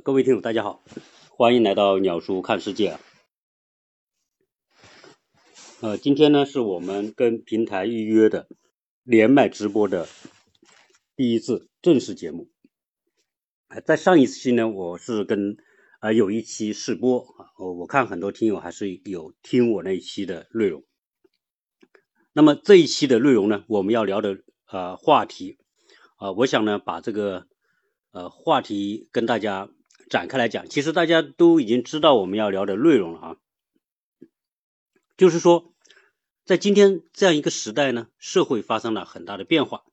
各位听友，大家好，欢迎来到鸟叔看世界。呃，今天呢是我们跟平台预约的连麦直播的第一次正式节目。在上一期呢，我是跟呃有一期试播啊，我我看很多听友还是有听我那一期的内容。那么这一期的内容呢，我们要聊的呃话题啊，我想呢把这个。呃，话题跟大家展开来讲，其实大家都已经知道我们要聊的内容了啊。就是说，在今天这样一个时代呢，社会发生了很大的变化。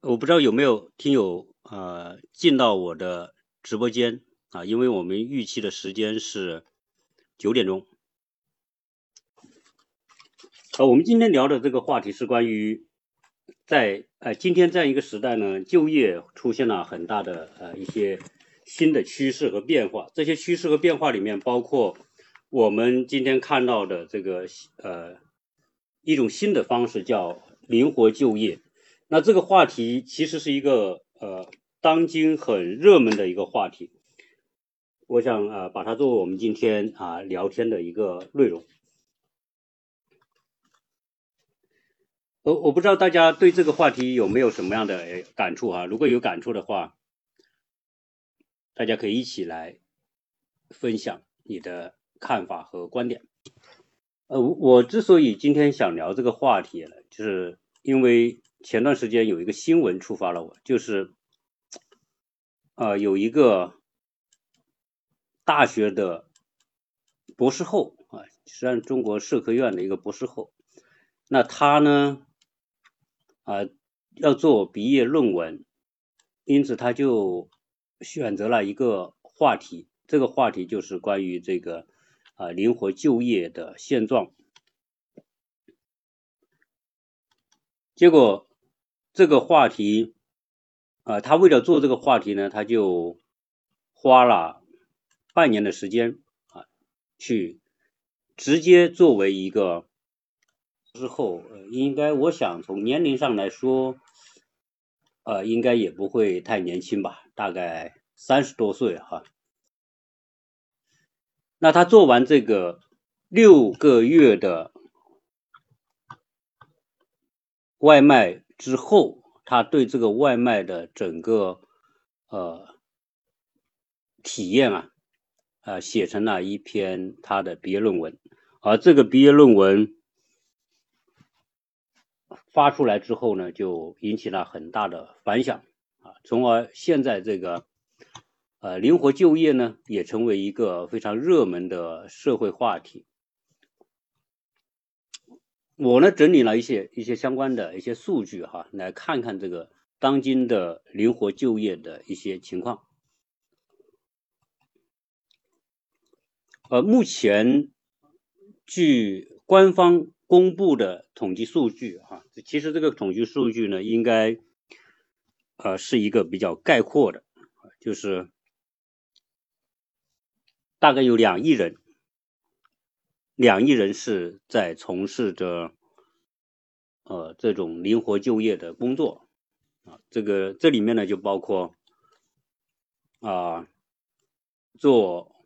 我不知道有没有听友呃进到我的直播间啊？因为我们预期的时间是九点钟。呃，我们今天聊的这个话题是关于。在呃今天这样一个时代呢，就业出现了很大的呃一些新的趋势和变化。这些趋势和变化里面，包括我们今天看到的这个呃一种新的方式，叫灵活就业。那这个话题其实是一个呃当今很热门的一个话题。我想啊把它作为我们今天啊聊天的一个内容。我我不知道大家对这个话题有没有什么样的感触哈？如果有感触的话，大家可以一起来分享你的看法和观点。呃，我之所以今天想聊这个话题呢，就是因为前段时间有一个新闻触发了我，就是呃有一个大学的博士后啊，实际上中国社科院的一个博士后，那他呢？啊，要做毕业论文，因此他就选择了一个话题，这个话题就是关于这个啊灵活就业的现状。结果这个话题啊，他为了做这个话题呢，他就花了半年的时间啊，去直接作为一个。之后，应该我想从年龄上来说，呃，应该也不会太年轻吧，大概三十多岁哈。那他做完这个六个月的外卖之后，他对这个外卖的整个呃体验啊，啊，写成了一篇他的毕业论文，而这个毕业论文。发出来之后呢，就引起了很大的反响啊，从而现在这个呃灵活就业呢，也成为一个非常热门的社会话题。我呢整理了一些一些相关的一些数据哈，来看看这个当今的灵活就业的一些情况。呃，目前据官方。公布的统计数据，哈，其实这个统计数据呢，应该，呃，是一个比较概括的，就是大概有两亿人，两亿人是在从事着，呃，这种灵活就业的工作，啊，这个这里面呢就包括，啊，做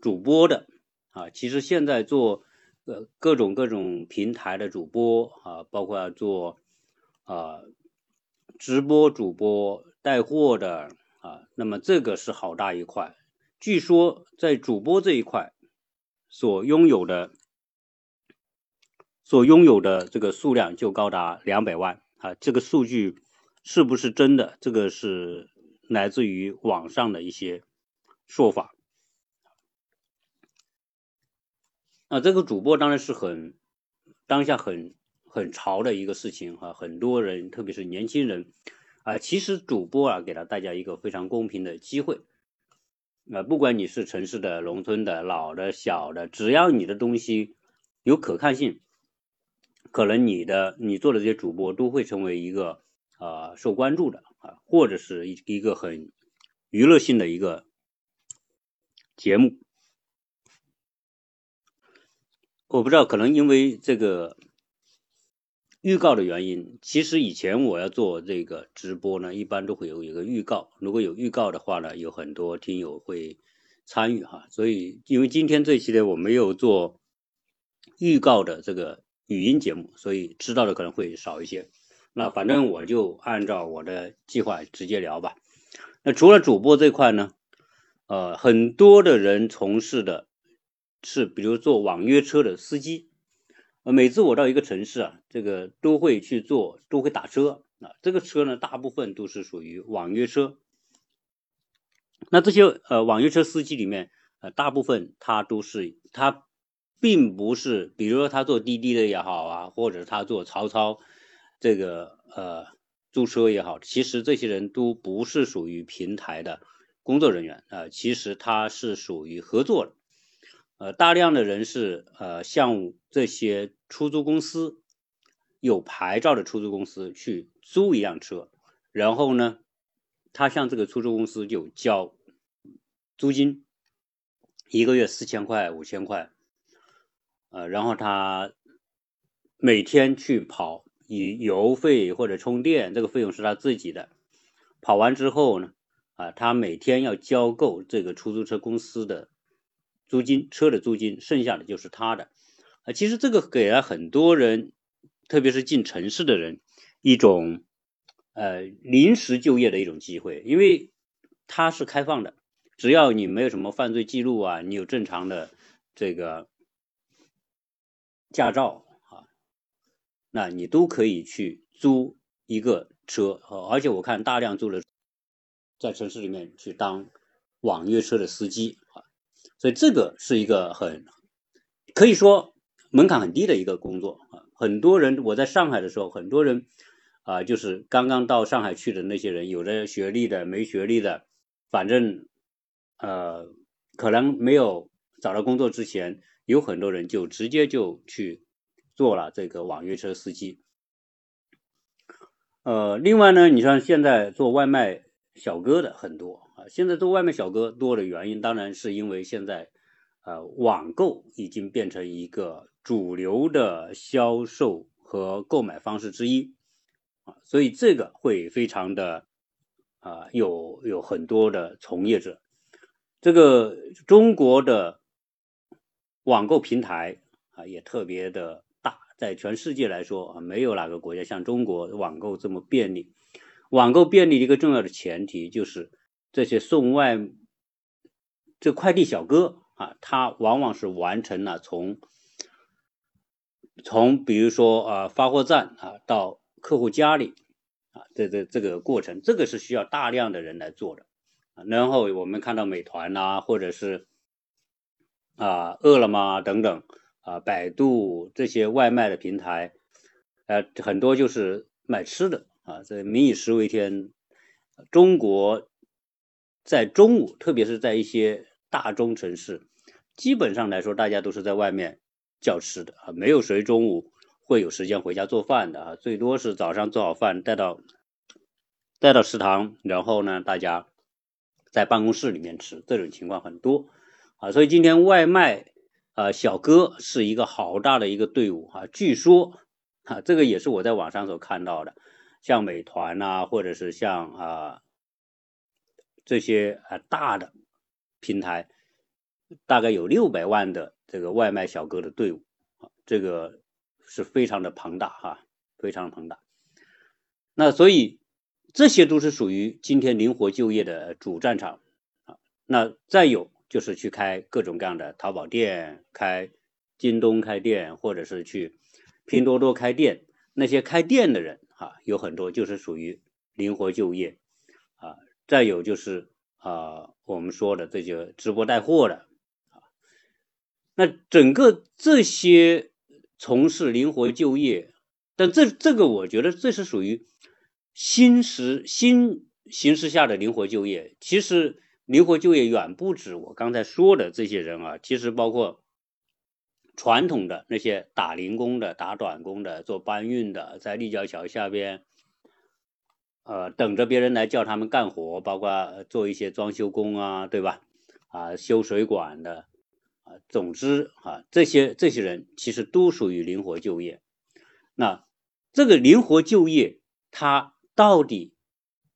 主播的，啊，其实现在做。呃，各种各种平台的主播啊，包括做啊直播主播带货的啊，那么这个是好大一块。据说在主播这一块所拥有的所拥有的这个数量就高达两百万啊，这个数据是不是真的？这个是来自于网上的一些说法。啊，这个主播当然是很当下很很潮的一个事情哈，很多人特别是年轻人啊，其实主播啊给了大家一个非常公平的机会啊，不管你是城市的、农村的、老的、小的，只要你的东西有可看性，可能你的你做的这些主播都会成为一个啊受关注的啊，或者是一一个很娱乐性的一个节目。我不知道，可能因为这个预告的原因，其实以前我要做这个直播呢，一般都会有一个预告。如果有预告的话呢，有很多听友会参与哈。所以，因为今天这期呢，我没有做预告的这个语音节目，所以知道的可能会少一些。那反正我就按照我的计划直接聊吧。那除了主播这块呢，呃，很多的人从事的是，比如做网约车的司机。呃，每次我到一个城市啊，这个都会去坐，都会打车啊。这个车呢，大部分都是属于网约车。那这些呃网约车司机里面，呃，大部分他都是他，并不是，比如说他做滴滴的也好啊，或者他做曹操这个呃租车也好，其实这些人都不是属于平台的工作人员啊，其实他是属于合作的。呃，大量的人是呃，向这些出租公司有牌照的出租公司去租一辆车，然后呢，他向这个出租公司就交租金，一个月四千块、五千块，呃，然后他每天去跑，以油费或者充电，这个费用是他自己的。跑完之后呢，啊，他每天要交够这个出租车公司的。租金车的租金，剩下的就是他的啊。其实这个给了很多人，特别是进城市的人，一种呃临时就业的一种机会，因为它是开放的，只要你没有什么犯罪记录啊，你有正常的这个驾照啊，那你都可以去租一个车啊而且我看大量租了在城市里面去当网约车的司机啊。所以这个是一个很可以说门槛很低的一个工作啊，很多人我在上海的时候，很多人啊，就是刚刚到上海去的那些人，有的学历的，没学历的，反正呃，可能没有找到工作之前，有很多人就直接就去做了这个网约车司机。呃，另外呢，你像现在做外卖小哥的很多。现在做外卖小哥多的原因，当然是因为现在，呃，网购已经变成一个主流的销售和购买方式之一，啊，所以这个会非常的，啊，有有很多的从业者。这个中国的网购平台啊，也特别的大，在全世界来说啊，没有哪个国家像中国网购这么便利。网购便利的一个重要的前提就是。这些送外这快递小哥啊，他往往是完成了从从比如说啊发货站啊到客户家里啊这这这个过程，这个是需要大量的人来做的。然后我们看到美团呐，或者是啊饿了么等等啊百度这些外卖的平台，呃很多就是卖吃的啊，这民以食为天，中国。在中午，特别是在一些大中城市，基本上来说，大家都是在外面叫吃的啊，没有谁中午会有时间回家做饭的啊，最多是早上做好饭带到带到食堂，然后呢，大家在办公室里面吃，这种情况很多啊，所以今天外卖啊小哥是一个好大的一个队伍啊，据说啊，这个也是我在网上所看到的，像美团呐，或者是像啊。这些啊大的平台大概有六百万的这个外卖小哥的队伍啊，这个是非常的庞大哈，非常庞大。那所以这些都是属于今天灵活就业的主战场啊。那再有就是去开各种各样的淘宝店、开京东开店，或者是去拼多多开店，那些开店的人啊，有很多就是属于灵活就业。再有就是啊，我们说的这些直播带货的啊，那整个这些从事灵活就业，但这这个我觉得这是属于新时新形势下的灵活就业。其实灵活就业远不止我刚才说的这些人啊，其实包括传统的那些打零工的、打短工的、做搬运的，在立交桥下边。呃，等着别人来叫他们干活，包括做一些装修工啊，对吧？啊，修水管的，啊，总之啊，这些这些人其实都属于灵活就业。那这个灵活就业，它到底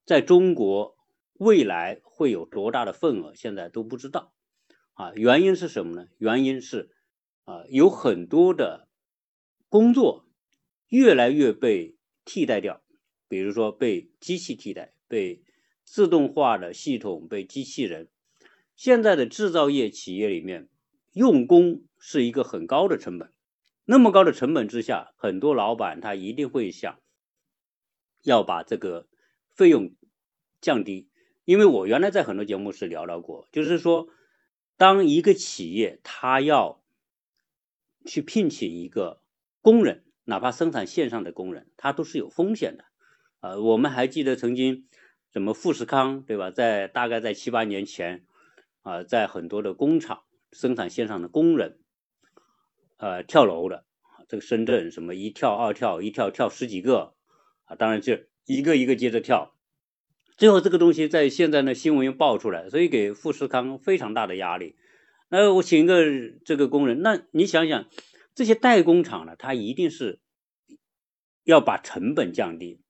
在中国未来会有多大的份额，现在都不知道。啊，原因是什么呢？原因是啊，有很多的工作越来越被替代掉，比如说被机器替代，被自动化的系统，被机器人。现在的制造业企业里面，用工是一个很高的成本。那么高的成本之下，很多老板他一定会想要把这个费用降低。因为我原来在很多节目是聊到过，就是说，当一个企业他要去聘请一个工人，哪怕生产线上的工人，他都是有风险的。呃，我们还记得曾经什么富士康，对吧？在大概在七八年前，啊，在很多的工厂生产线上的工人。呃，跳楼的，这个深圳什么一跳二跳，一跳跳十几个，啊，当然就一个一个接着跳，最后这个东西在现在呢新闻又爆出来，所以给富士康非常大的压力。那我请一个这个工人，那你想想，这些代工厂呢，它一定是要把成本降低，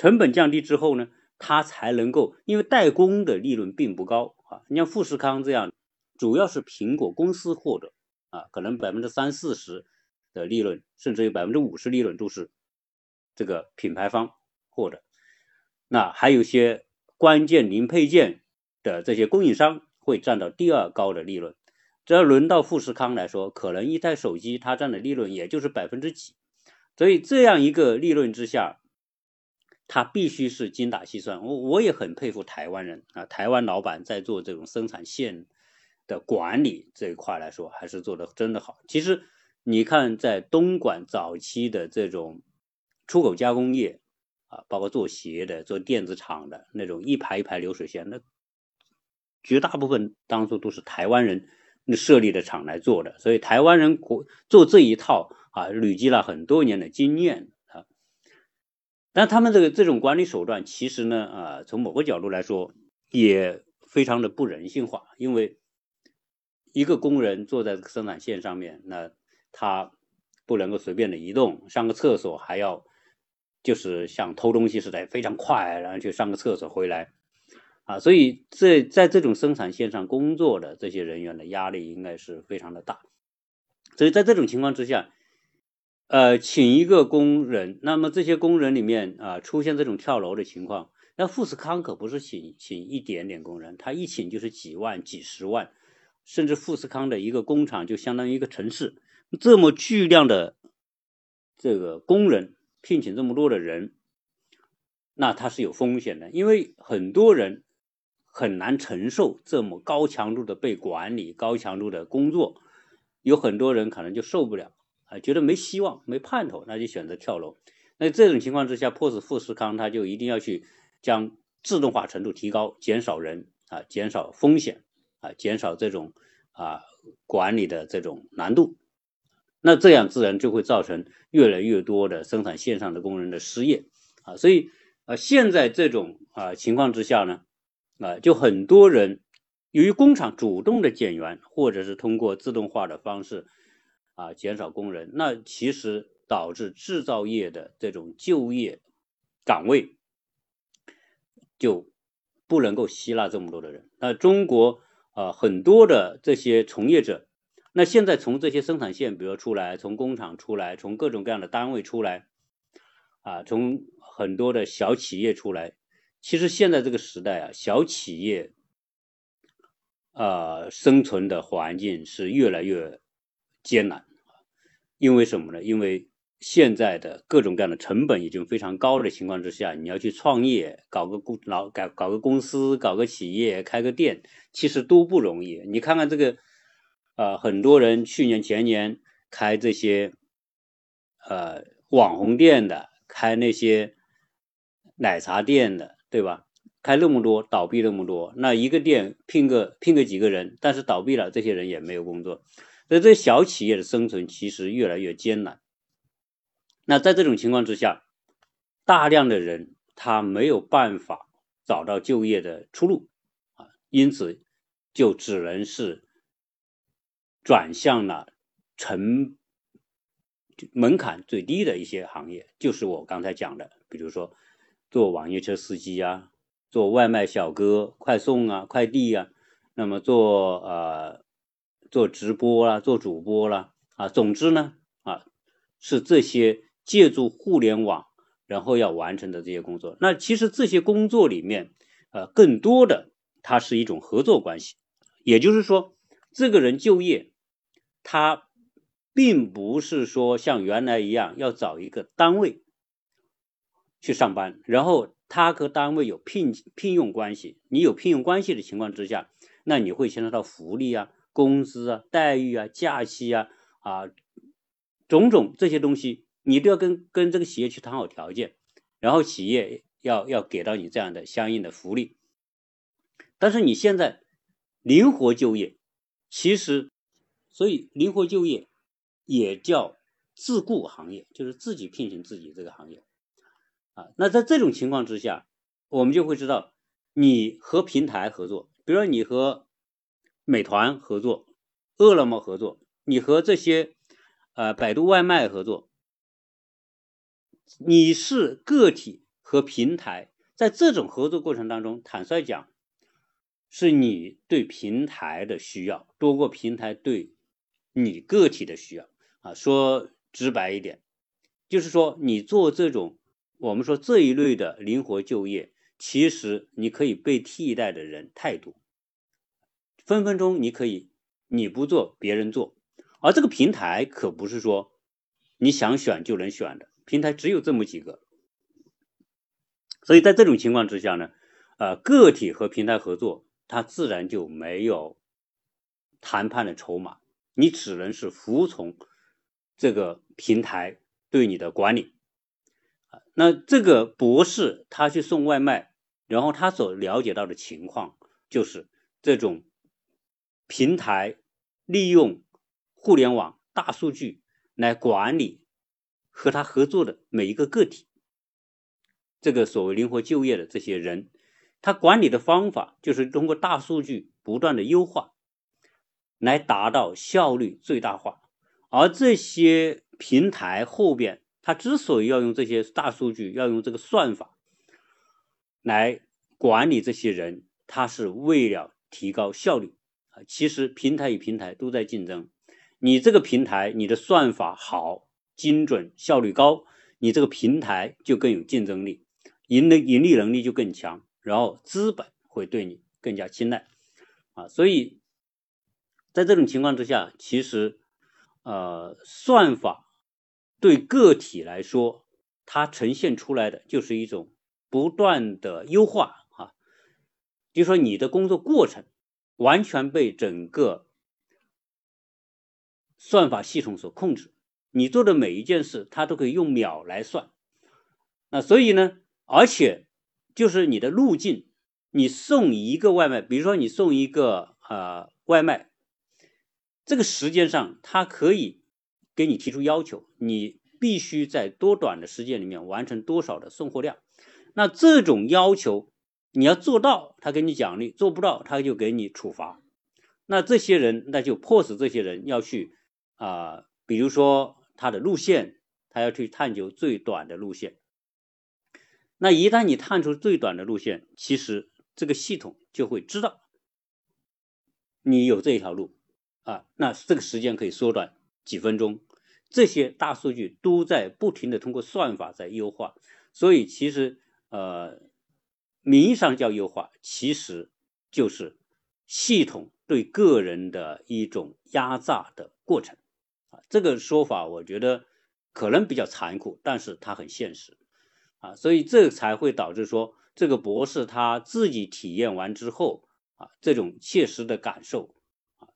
成本降低之后呢，它才能够，因为代工的利润并不高啊。你像富士康这样，主要是苹果公司获得。啊，可能百分之三四十的利润，甚至有百分之五十利润都是这个品牌方获得。那还有些关键零配件的这些供应商会占到第二高的利润。只要轮到富士康来说，可能一台手机它占的利润也就是百分之几。所以这样一个利润之下，它必须是精打细算。我我也很佩服台湾人啊，台湾老板在做这种生产线。的管理这一块来说，还是做的真的好。其实你看，在东莞早期的这种出口加工业啊，包括做鞋的、做电子厂的那种一排一排流水线，那绝大部分当初都是台湾人设立的厂来做的。所以台湾人国做这一套啊，累积了很多年的经验。但他们这个这种管理手段，其实呢啊，从某个角度来说，也非常的不人性化，因为。一个工人坐在生产线上面，那他不能够随便的移动，上个厕所还要就是像偷东西似的非常快，然后去上个厕所回来啊，所以这在这种生产线上工作的这些人员的压力应该是非常的大。所以在这种情况之下，呃，请一个工人，那么这些工人里面啊出现这种跳楼的情况，那富士康可不是请请一点点工人，他一请就是几万、几十万。甚至富士康的一个工厂就相当于一个城市，这么巨量的这个工人聘请这么多的人，那它是有风险的，因为很多人很难承受这么高强度的被管理、高强度的工作，有很多人可能就受不了啊，觉得没希望、没盼头，那就选择跳楼。那这种情况之下，迫使富士康他就一定要去将自动化程度提高，减少人啊，减少风险。啊，减少这种啊管理的这种难度，那这样自然就会造成越来越多的生产线上的工人的失业啊，所以啊现在这种啊情况之下呢，啊就很多人由于工厂主动的减员，或者是通过自动化的方式啊减少工人，那其实导致制造业的这种就业岗位就不能够吸纳这么多的人，那中国。啊，很多的这些从业者，那现在从这些生产线，比如出来，从工厂出来，从各种各样的单位出来，啊，从很多的小企业出来，其实现在这个时代啊，小企业，啊，生存的环境是越来越艰难，因为什么呢？因为现在的各种各样的成本已经非常高的情况之下，你要去创业，搞个公老搞搞个公司，搞个企业，开个店，其实都不容易。你看看这个，呃，很多人去年前年开这些，呃，网红店的，开那些奶茶店的，对吧？开那么多，倒闭那么多，那一个店聘个聘个几个人，但是倒闭了，这些人也没有工作，所以这些小企业的生存其实越来越艰难。那在这种情况之下，大量的人他没有办法找到就业的出路啊，因此就只能是转向了成门槛最低的一些行业，就是我刚才讲的，比如说做网约车司机啊，做外卖小哥、快送啊、快递啊，那么做呃做直播啦、做主播啦啊，总之呢啊是这些借助互联网然后要完成的这些工作。那其实这些工作里面，呃，更多的它是一种合作关系，也就是说，这个人就业，他。并不是说像原来一样要找一个单位去上班，然后他和单位有聘聘用关系。你有聘用关系的情况之下，那你会牵扯到福利啊、工资啊、待遇啊、假期啊啊种种这些东西，你都要跟跟这个企业去谈好条件，然后企业要要给到你这样的相应的福利。但是你现在灵活就业，其实所以灵活就业。也叫自雇行业，就是自己聘请自己这个行业，啊，那在这种情况之下，我们就会知道，你和平台合作，比如说你和美团合作、饿了么合作，你和这些呃百度外卖合作，你是个体和平台，在这种合作过程当中，坦率讲，是你对平台的需要多过平台对你个体的需要。啊，说直白一点，就是说你做这种我们说这一类的灵活就业，其实你可以被替代的人太多，分分钟你可以你不做别人做，而这个平台可不是说你想选就能选的，平台只有这么几个，所以在这种情况之下呢，呃，个体和平台合作，它自然就没有谈判的筹码，你只能是服从。这个平台对你的管理，那这个博士他去送外卖，然后他所了解到的情况就是这种平台利用互联网大数据来管理和他合作的每一个个体，这个所谓灵活就业的这些人，他管理的方法就是通过大数据不断的优化，来达到效率最大化。而这些平台后边，他之所以要用这些大数据，要用这个算法来管理这些人，他是为了提高效率。啊其实平台与平台都在竞争，你这个平台你的算法好、精准、效率高，你这个平台就更有竞争力，盈的盈利能力就更强，然后资本会对你更加青睐啊。所以在这种情况之下，其实。呃，算法对个体来说，它呈现出来的就是一种不断的优化啊，就说你的工作过程完全被整个算法系统所控制，你做的每一件事，它都可以用秒来算。那所以呢，而且就是你的路径，你送一个外卖，比如说你送一个呃外卖。这个时间上，它可以给你提出要求，你必须在多短的时间里面完成多少的送货量。那这种要求你要做到，他给你奖励；做不到，他就给你处罚。那这些人，那就迫使这些人要去啊，比如说他的路线，他要去探究最短的路线。那一旦你探出最短的路线，其实这个系统就会知道你有这一条路。啊，那这个时间可以缩短几分钟，这些大数据都在不停的通过算法在优化，所以其实呃，名义上叫优化，其实就是系统对个人的一种压榨的过程啊。这个说法我觉得可能比较残酷，但是它很现实啊，所以这才会导致说这个博士他自己体验完之后啊，这种切实的感受啊。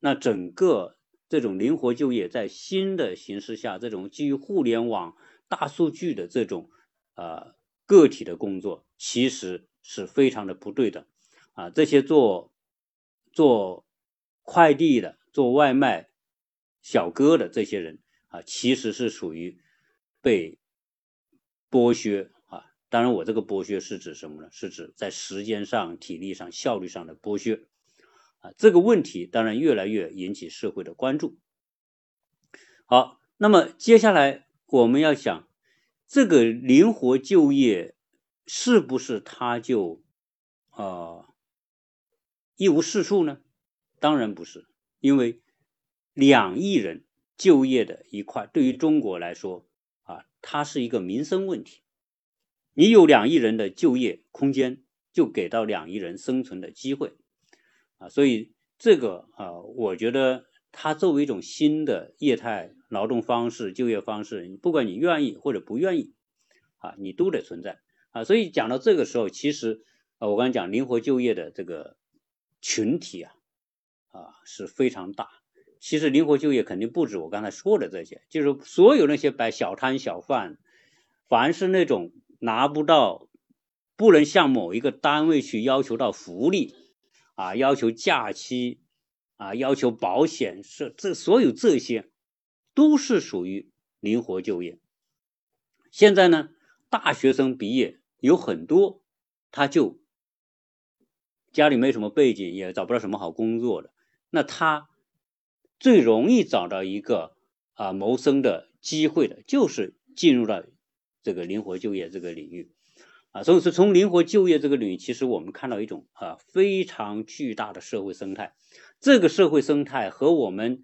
那整个这种灵活就业，在新的形势下，这种基于互联网、大数据的这种呃个体的工作，其实是非常的不对的啊！这些做做快递的、做外卖小哥的这些人啊，其实是属于被剥削啊！当然，我这个剥削是指什么呢？是指在时间上、体力上、效率上的剥削。啊，这个问题当然越来越引起社会的关注。好，那么接下来我们要想，这个灵活就业是不是它就啊一无是处呢？当然不是，因为两亿人就业的一块，对于中国来说啊，它是一个民生问题。你有两亿人的就业空间，就给到两亿人生存的机会啊，所以这个啊，我觉得它作为一种新的业态劳动方式、就业方式，不管你愿意或者不愿意啊，你都得存在啊。所以讲到这个时候，其实啊，我刚才讲灵活就业的这个群体啊啊是非常大。其实灵活就业肯定不止我刚才说的这些，就是所有那些摆小摊小贩，凡是那种。拿不到，不能向某一个单位去要求到福利，啊，要求假期，啊，要求保险，是这所有这些，都是属于灵活就业。现在呢，大学生毕业有很多，他就家里没什么背景，也找不到什么好工作的，那他最容易找到一个啊谋生的机会的，就是进入了。这个灵活就业这个领域，啊，所以说从灵活就业这个领域，其实我们看到一种啊非常巨大的社会生态。这个社会生态和我们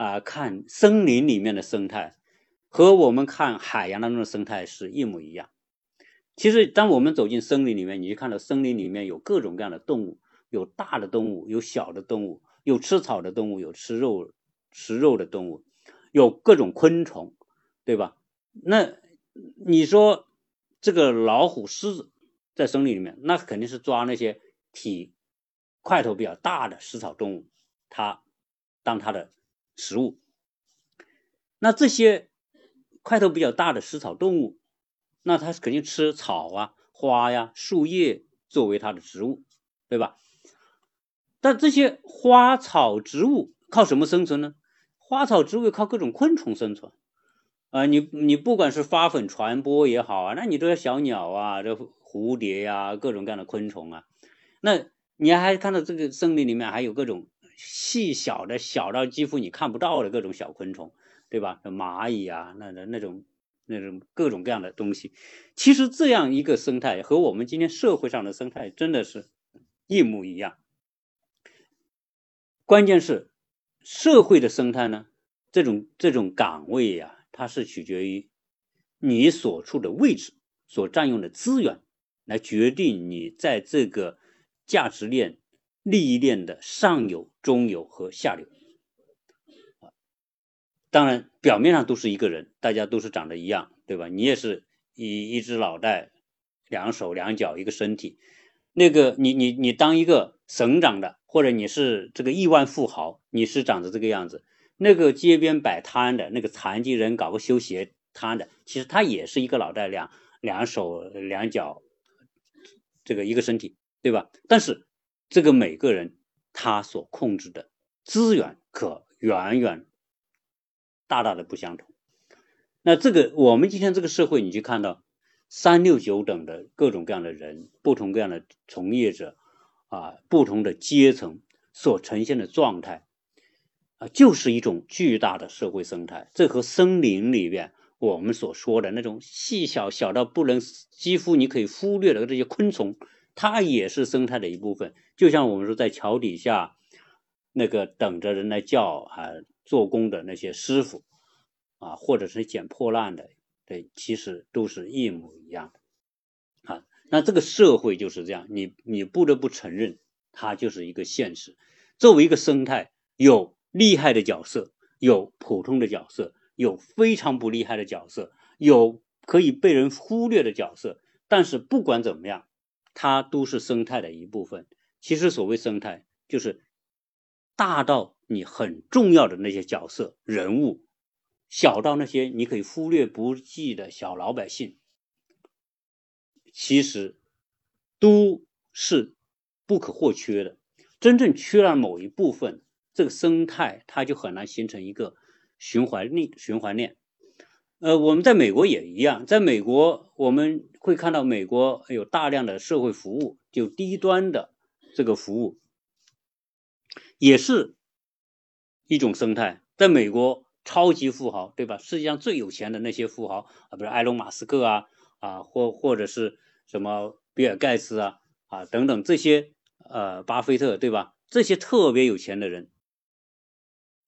啊看森林里面的生态，和我们看海洋当中的生态是一模一样。其实，当我们走进森林里面，你就看到森林里面有各种各样的动物，有大的动物，有小的动物，有吃草的动物，有吃肉吃肉的动物，有各种昆虫，对吧？那你说这个老虎、狮子在森林里面，那肯定是抓那些体块头比较大的食草动物，它当它的食物。那这些块头比较大的食草动物，那它是肯定吃草啊、花呀、树叶作为它的食物，对吧？但这些花草植物靠什么生存呢？花草植物靠各种昆虫生存。啊，你你不管是花粉传播也好啊，那你这些小鸟啊，这蝴蝶呀，各种各样的昆虫啊，那你还看到这个森林里面还有各种细小的小到几乎你看不到的各种小昆虫，对吧？蚂蚁啊，那那那种那种各种各样的东西，其实这样一个生态和我们今天社会上的生态真的是一模一样。关键是社会的生态呢，这种这种岗位呀。它是取决于你所处的位置、所占用的资源，来决定你在这个价值链、利益链的上游、中游和下游。当然，表面上都是一个人，大家都是长得一样，对吧？你也是一一只脑袋、两手两脚一个身体。那个，你你你当一个省长的，或者你是这个亿万富豪，你是长得这个样子。那个街边摆摊的那个残疾人搞个修鞋摊的，其实他也是一个脑袋两两手两脚，这个一个身体，对吧？但是这个每个人他所控制的资源可远远大大的不相同。那这个我们今天这个社会，你去看到三六九等的各种各样的人，不同各样的从业者啊，不同的阶层所呈现的状态。啊，就是一种巨大的社会生态，这和森林里面我们所说的那种细小小到不能几乎你可以忽略的这些昆虫，它也是生态的一部分。就像我们说在桥底下那个等着人来叫啊做工的那些师傅啊，或者是捡破烂的，对，其实都是一模一样的啊。那这个社会就是这样，你你不得不承认，它就是一个现实。作为一个生态，有。厉害的角色有普通的角色，有非常不厉害的角色，有可以被人忽略的角色。但是不管怎么样，它都是生态的一部分。其实所谓生态，就是大到你很重要的那些角色人物，小到那些你可以忽略不计的小老百姓，其实都是不可或缺的。真正缺了某一部分。这个生态它就很难形成一个循环链，循环链。呃，我们在美国也一样，在美国我们会看到美国有大量的社会服务，就低端的这个服务，也是一种生态。在美国，超级富豪，对吧？世界上最有钱的那些富豪啊，比如埃隆·马斯克啊，啊，或或者是什么比尔·盖茨啊，啊等等这些，呃，巴菲特，对吧？这些特别有钱的人，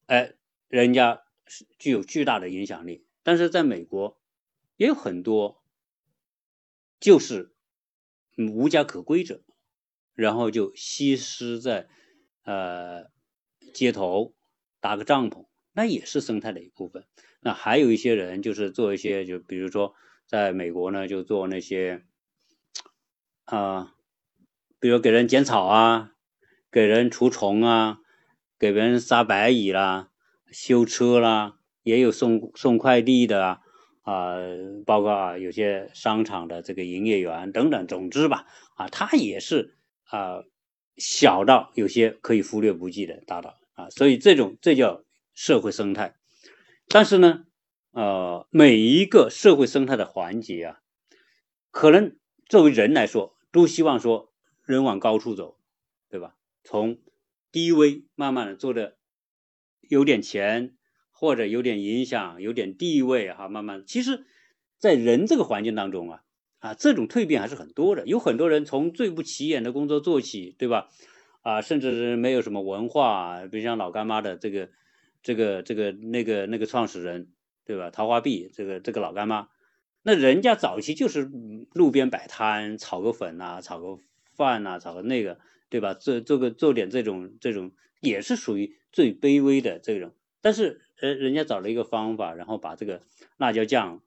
哎，人家是具有巨大的影响力，但是在美国也有很多就是无家可归者，然后就西施在呃街头搭个帐篷。那也是生态的一部分。那还有一些人就是做一些，就比如说在美国呢，就做那些啊，比如给人剪草啊，给人除虫啊，给别人杀白蚁啦，修车啦，也有送送快递的啊，啊，包括啊有些商场的这个营业员等等。总之吧，啊，他也是啊小到有些可以忽略不计的，大到啊，所以这种这叫。社会生态，但是呢，呃，每一个社会生态的环节啊，可能作为人来说，都希望说人往高处走，对吧？从低微慢慢的做的有点钱或者有点影响、有点地位哈，慢慢其实，在人这个环境当中啊，啊，这种蜕变还是很多的。有很多人从最不起眼的工作做起，对吧？啊，甚至是没有什么文化，比如像老干妈的这个。这个这个那个那个创始人，对吧？桃花碧这个这个老干妈，那人家早期就是路边摆摊，炒个粉呐，炒个饭呐，炒个那个，对吧？做做个做点这种这种，也是属于最卑微的这种。但是呃，人家找了一个方法，然后把这个辣椒酱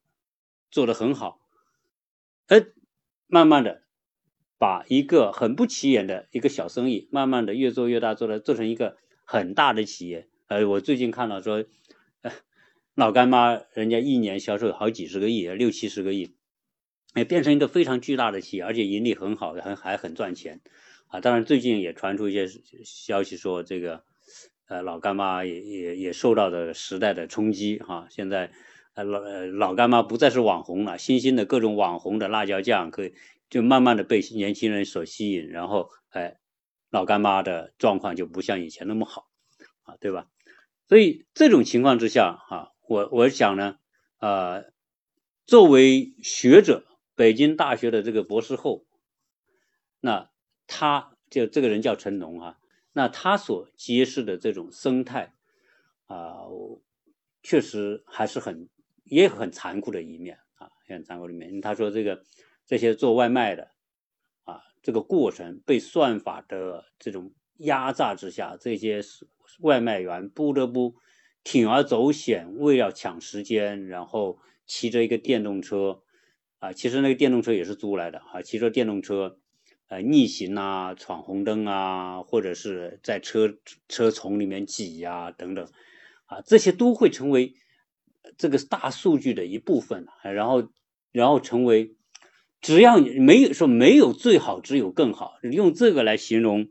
做得很好，呃，慢慢的把一个很不起眼的一个小生意，慢慢的越做越大，做了做成一个很大的企业。呃，我最近看到说，老干妈人家一年销售好几十个亿，六七十个亿，哎，变成一个非常巨大的企业，而且盈利很好，还还很赚钱，啊，当然最近也传出一些消息说，这个呃老干妈也也也受到的时代的冲击哈，现在呃老老干妈不再是网红了，新兴的各种网红的辣椒酱可以就慢慢的被年轻人所吸引，然后哎老干妈的状况就不像以前那么好，啊，对吧？所以这种情况之下，哈，我我想呢，呃，作为学者，北京大学的这个博士后，那他就这个人叫陈龙哈，那他所揭示的这种生态，啊，确实还是很也很残酷的一面啊，很残酷的一面。他说这个这些做外卖的，啊，这个过程被算法的这种压榨之下，这些。外卖员不得不铤而走险，为了抢时间，然后骑着一个电动车，啊，其实那个电动车也是租来的啊，骑着电动车，呃，逆行啊，闯红灯啊，或者是在车车丛里面挤呀，等等，啊，这些都会成为这个大数据的一部分，然后，然后成为，只要你没有说没有最好，只有更好，用这个来形容，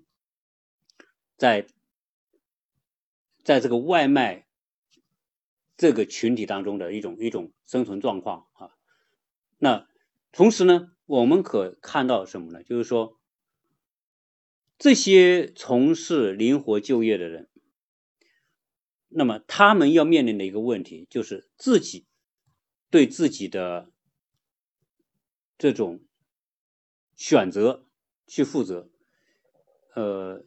在。在这个外卖这个群体当中的一种一种生存状况啊，那同时呢，我们可看到什么呢？就是说，这些从事灵活就业的人，那么他们要面临的一个问题，就是自己对自己的这种选择去负责。呃，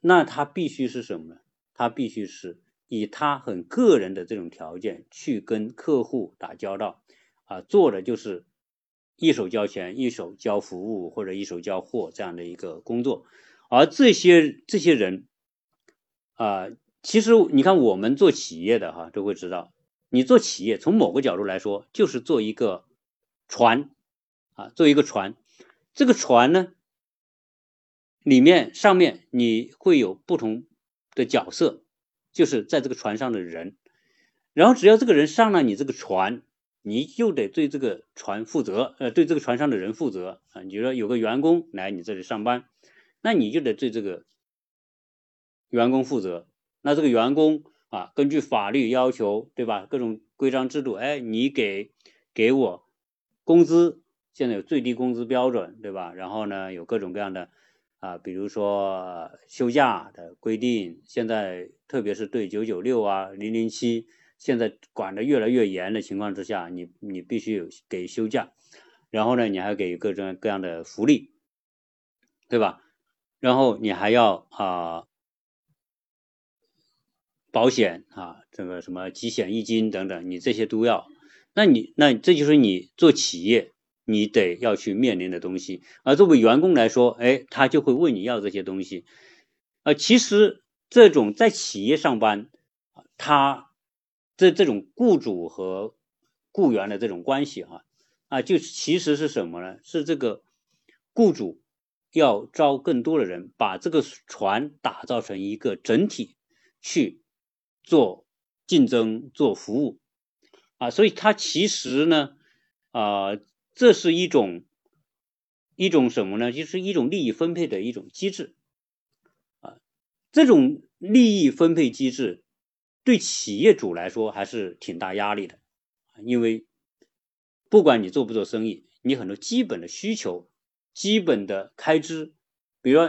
那他必须是什么呢？他必须是以他很个人的这种条件去跟客户打交道，啊，做的就是一手交钱，一手交服务或者一手交货这样的一个工作，而这些这些人，啊，其实你看我们做企业的哈都会知道，你做企业从某个角度来说就是做一个船，啊，做一个船，这个船呢里面上面你会有不同。的角色就是在这个船上的人，然后只要这个人上了你这个船，你就得对这个船负责，呃，对这个船上的人负责啊。你说有个员工来你这里上班，那你就得对这个员工负责。那这个员工啊，根据法律要求，对吧？各种规章制度，哎，你给给我工资，现在有最低工资标准，对吧？然后呢，有各种各样的。啊，比如说休假的规定，现在特别是对九九六啊、零零七现在管的越来越严的情况之下，你你必须有给休假，然后呢，你还给各种各样的福利，对吧？然后你还要啊保险啊，这个什么几险一金等等，你这些都要。那你那这就是你做企业你得要去面临的东西。而作为员工来说，哎，他就会问你要这些东西。啊，其实这种在企业上班，他这这种雇主和雇员的这种关系哈，啊，就其实是什么呢？是这个雇主要招更多的人，把这个船打造成一个整体去做竞争、做服务啊，所以它其实呢，啊，这是一种一种什么呢？就是一种利益分配的一种机制啊。这种利益分配机制对企业主来说还是挺大压力的，因为不管你做不做生意，你很多基本的需求、基本的开支，比如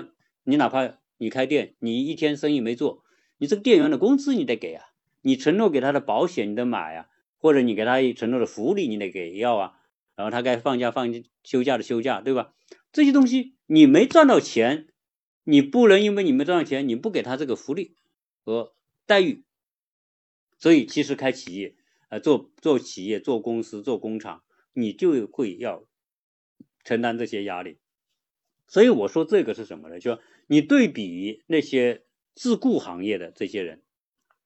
你哪怕你开店，你一天生意没做，你这个店员的工资你得给啊，你承诺给他的保险你得买啊，或者你给他承诺的福利你得给要啊，然后他该放假放休假的休假，对吧？这些东西你没赚到钱。你不能因为你没赚到钱，你不给他这个福利和待遇，所以其实开企业，呃，做做企业、做公司、做工厂，你就会要承担这些压力。所以我说这个是什么呢？就你对比那些自雇行业的这些人，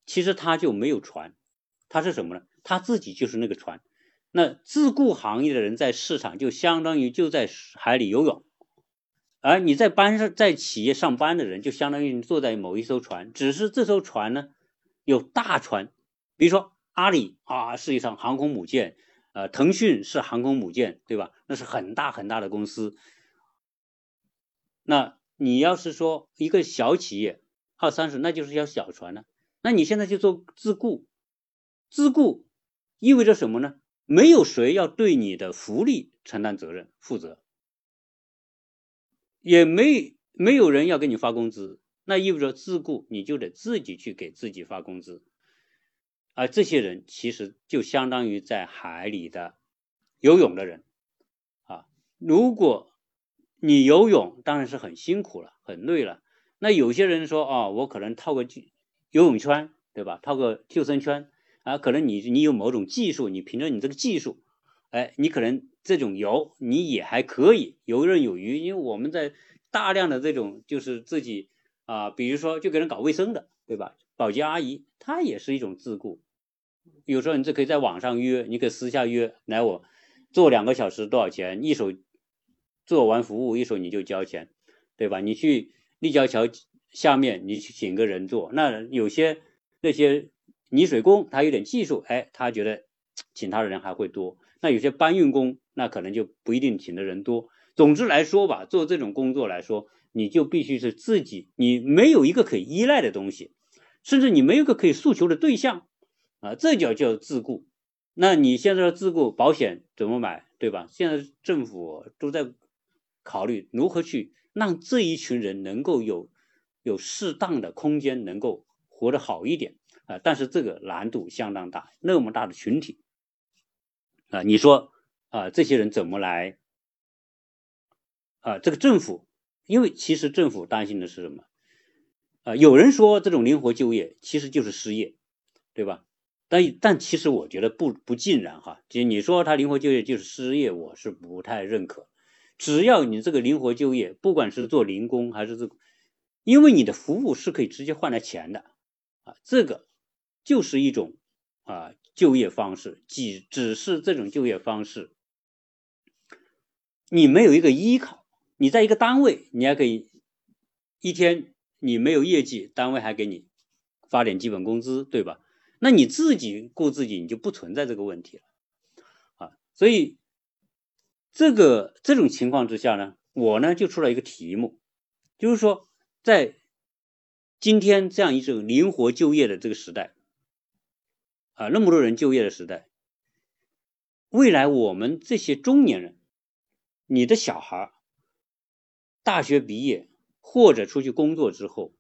其实他就没有船，他是什么呢？他自己就是那个船。那自雇行业的人在市场就相当于就在海里游泳。而你在班上，在企业上班的人，就相当于坐在某一艘船，只是这艘船呢，有大船，比如说阿里啊，是一艘航空母舰，呃，腾讯是航空母舰，对吧？那是很大很大的公司。那你要是说一个小企业，二三十，那就是一条小船了。那你现在就做自雇，自雇意味着什么呢？没有谁要对你的福利承担责任、负责。也没没有人要给你发工资，那意味着自雇你就得自己去给自己发工资，而这些人其实就相当于在海里的游泳的人啊。如果你游泳当然是很辛苦了，很累了。那有些人说啊，我可能套个游泳圈，对吧？套个救生圈啊，可能你你有某种技术，你凭着你这个技术，哎，你可能。这种游你也还可以游刃有余，因为我们在大量的这种就是自己啊，比如说就给人搞卫生的，对吧？保洁阿姨她也是一种自雇。有时候你这可以在网上约，你可以私下约来我做两个小时多少钱？一手做完服务，一手你就交钱，对吧？你去立交桥下面，你去请个人做，那有些那些泥水工他有点技术，哎，他觉得请他的人还会多。那有些搬运工。那可能就不一定请的人多。总之来说吧，做这种工作来说，你就必须是自己，你没有一个可以依赖的东西，甚至你没有个可以诉求的对象啊，这叫叫自雇。那你现在自雇保险怎么买，对吧？现在政府都在考虑如何去让这一群人能够有有适当的空间，能够活得好一点啊。但是这个难度相当大，那么大的群体啊，你说。啊，这些人怎么来？啊，这个政府，因为其实政府担心的是什么？啊，有人说这种灵活就业其实就是失业，对吧？但但其实我觉得不不尽然哈。就你说他灵活就业就是失业，我是不太认可。只要你这个灵活就业，不管是做零工还是这，因为你的服务是可以直接换来钱的啊，这个就是一种啊就业方式，只只是这种就业方式。你没有一个依靠，你在一个单位，你还可以一天你没有业绩，单位还给你发点基本工资，对吧？那你自己顾自己，你就不存在这个问题了啊。所以这个这种情况之下呢，我呢就出了一个题目，就是说在今天这样一种灵活就业的这个时代啊，那么多人就业的时代，未来我们这些中年人。你的小孩大学毕业或者出去工作之后，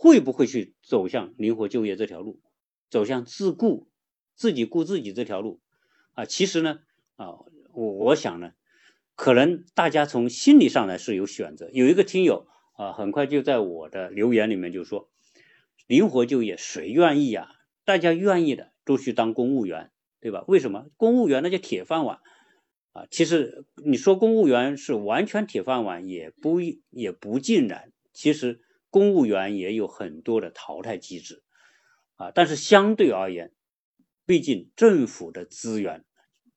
会不会去走向灵活就业这条路？走向自顾、自己顾自己这条路啊。其实呢，啊，我我想呢，可能大家从心理上来是有选择。有一个听友啊，很快就在我的留言里面就说：“灵活就业谁愿意呀？大家愿意的都去当公务员，对吧？为什么？公务员那叫铁饭碗啊。其实你说公务员是完全铁饭碗，也不也不尽然。其实。”公务员也有很多的淘汰机制，啊，但是相对而言，毕竟政府的资源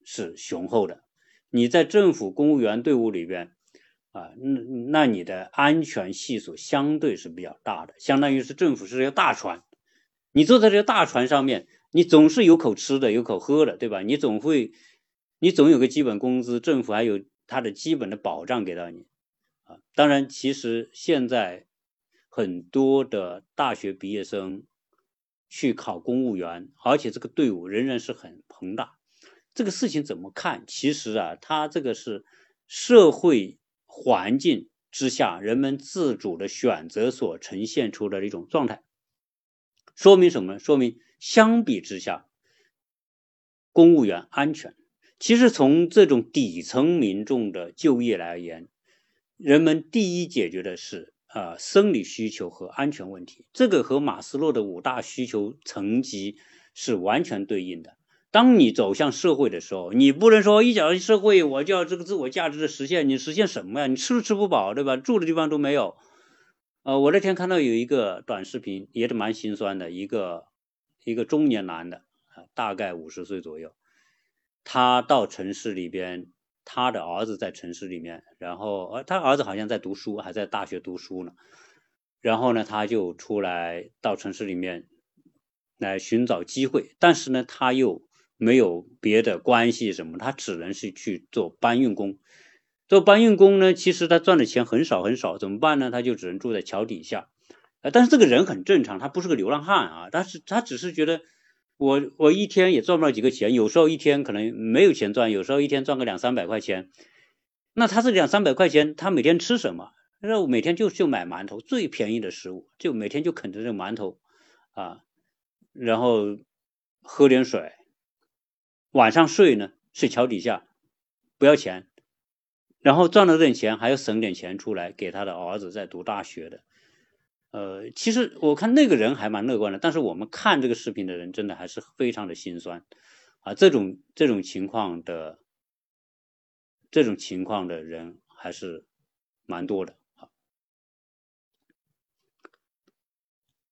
是雄厚的，你在政府公务员队伍里边，啊，那那你的安全系数相对是比较大的，相当于是政府是一条大船，你坐在这个大船上面，你总是有口吃的，有口喝的，对吧？你总会，你总有个基本工资，政府还有它的基本的保障给到你，啊，当然，其实现在。很多的大学毕业生去考公务员，而且这个队伍仍然是很庞大。这个事情怎么看？其实啊，它这个是社会环境之下人们自主的选择所呈现出的一种状态。说明什么？说明相比之下，公务员安全。其实从这种底层民众的就业来言，人们第一解决的是。啊，生理需求和安全问题，这个和马斯洛的五大需求层级是完全对应的。当你走向社会的时候，你不能说一讲社会，我就要这个自我价值的实现。你实现什么呀？你吃都吃不饱，对吧？住的地方都没有。呃，我那天看到有一个短视频，也是蛮心酸的，一个一个中年男的，大概五十岁左右，他到城市里边。他的儿子在城市里面，然后呃，他儿子好像在读书，还在大学读书呢。然后呢，他就出来到城市里面来寻找机会，但是呢，他又没有别的关系什么，他只能是去做搬运工。做搬运工呢，其实他赚的钱很少很少，怎么办呢？他就只能住在桥底下。呃，但是这个人很正常，他不是个流浪汉啊，但是他只是觉得。我我一天也赚不了几个钱，有时候一天可能没有钱赚，有时候一天赚个两三百块钱。那他这两三百块钱，他每天吃什么？他说每天就就买馒头，最便宜的食物，就每天就啃着这馒头啊，然后喝点水。晚上睡呢，睡桥底下，不要钱。然后赚了点钱，还要省点钱出来给他的儿子在读大学的。呃，其实我看那个人还蛮乐观的，但是我们看这个视频的人真的还是非常的心酸啊！这种这种情况的这种情况的人还是蛮多的。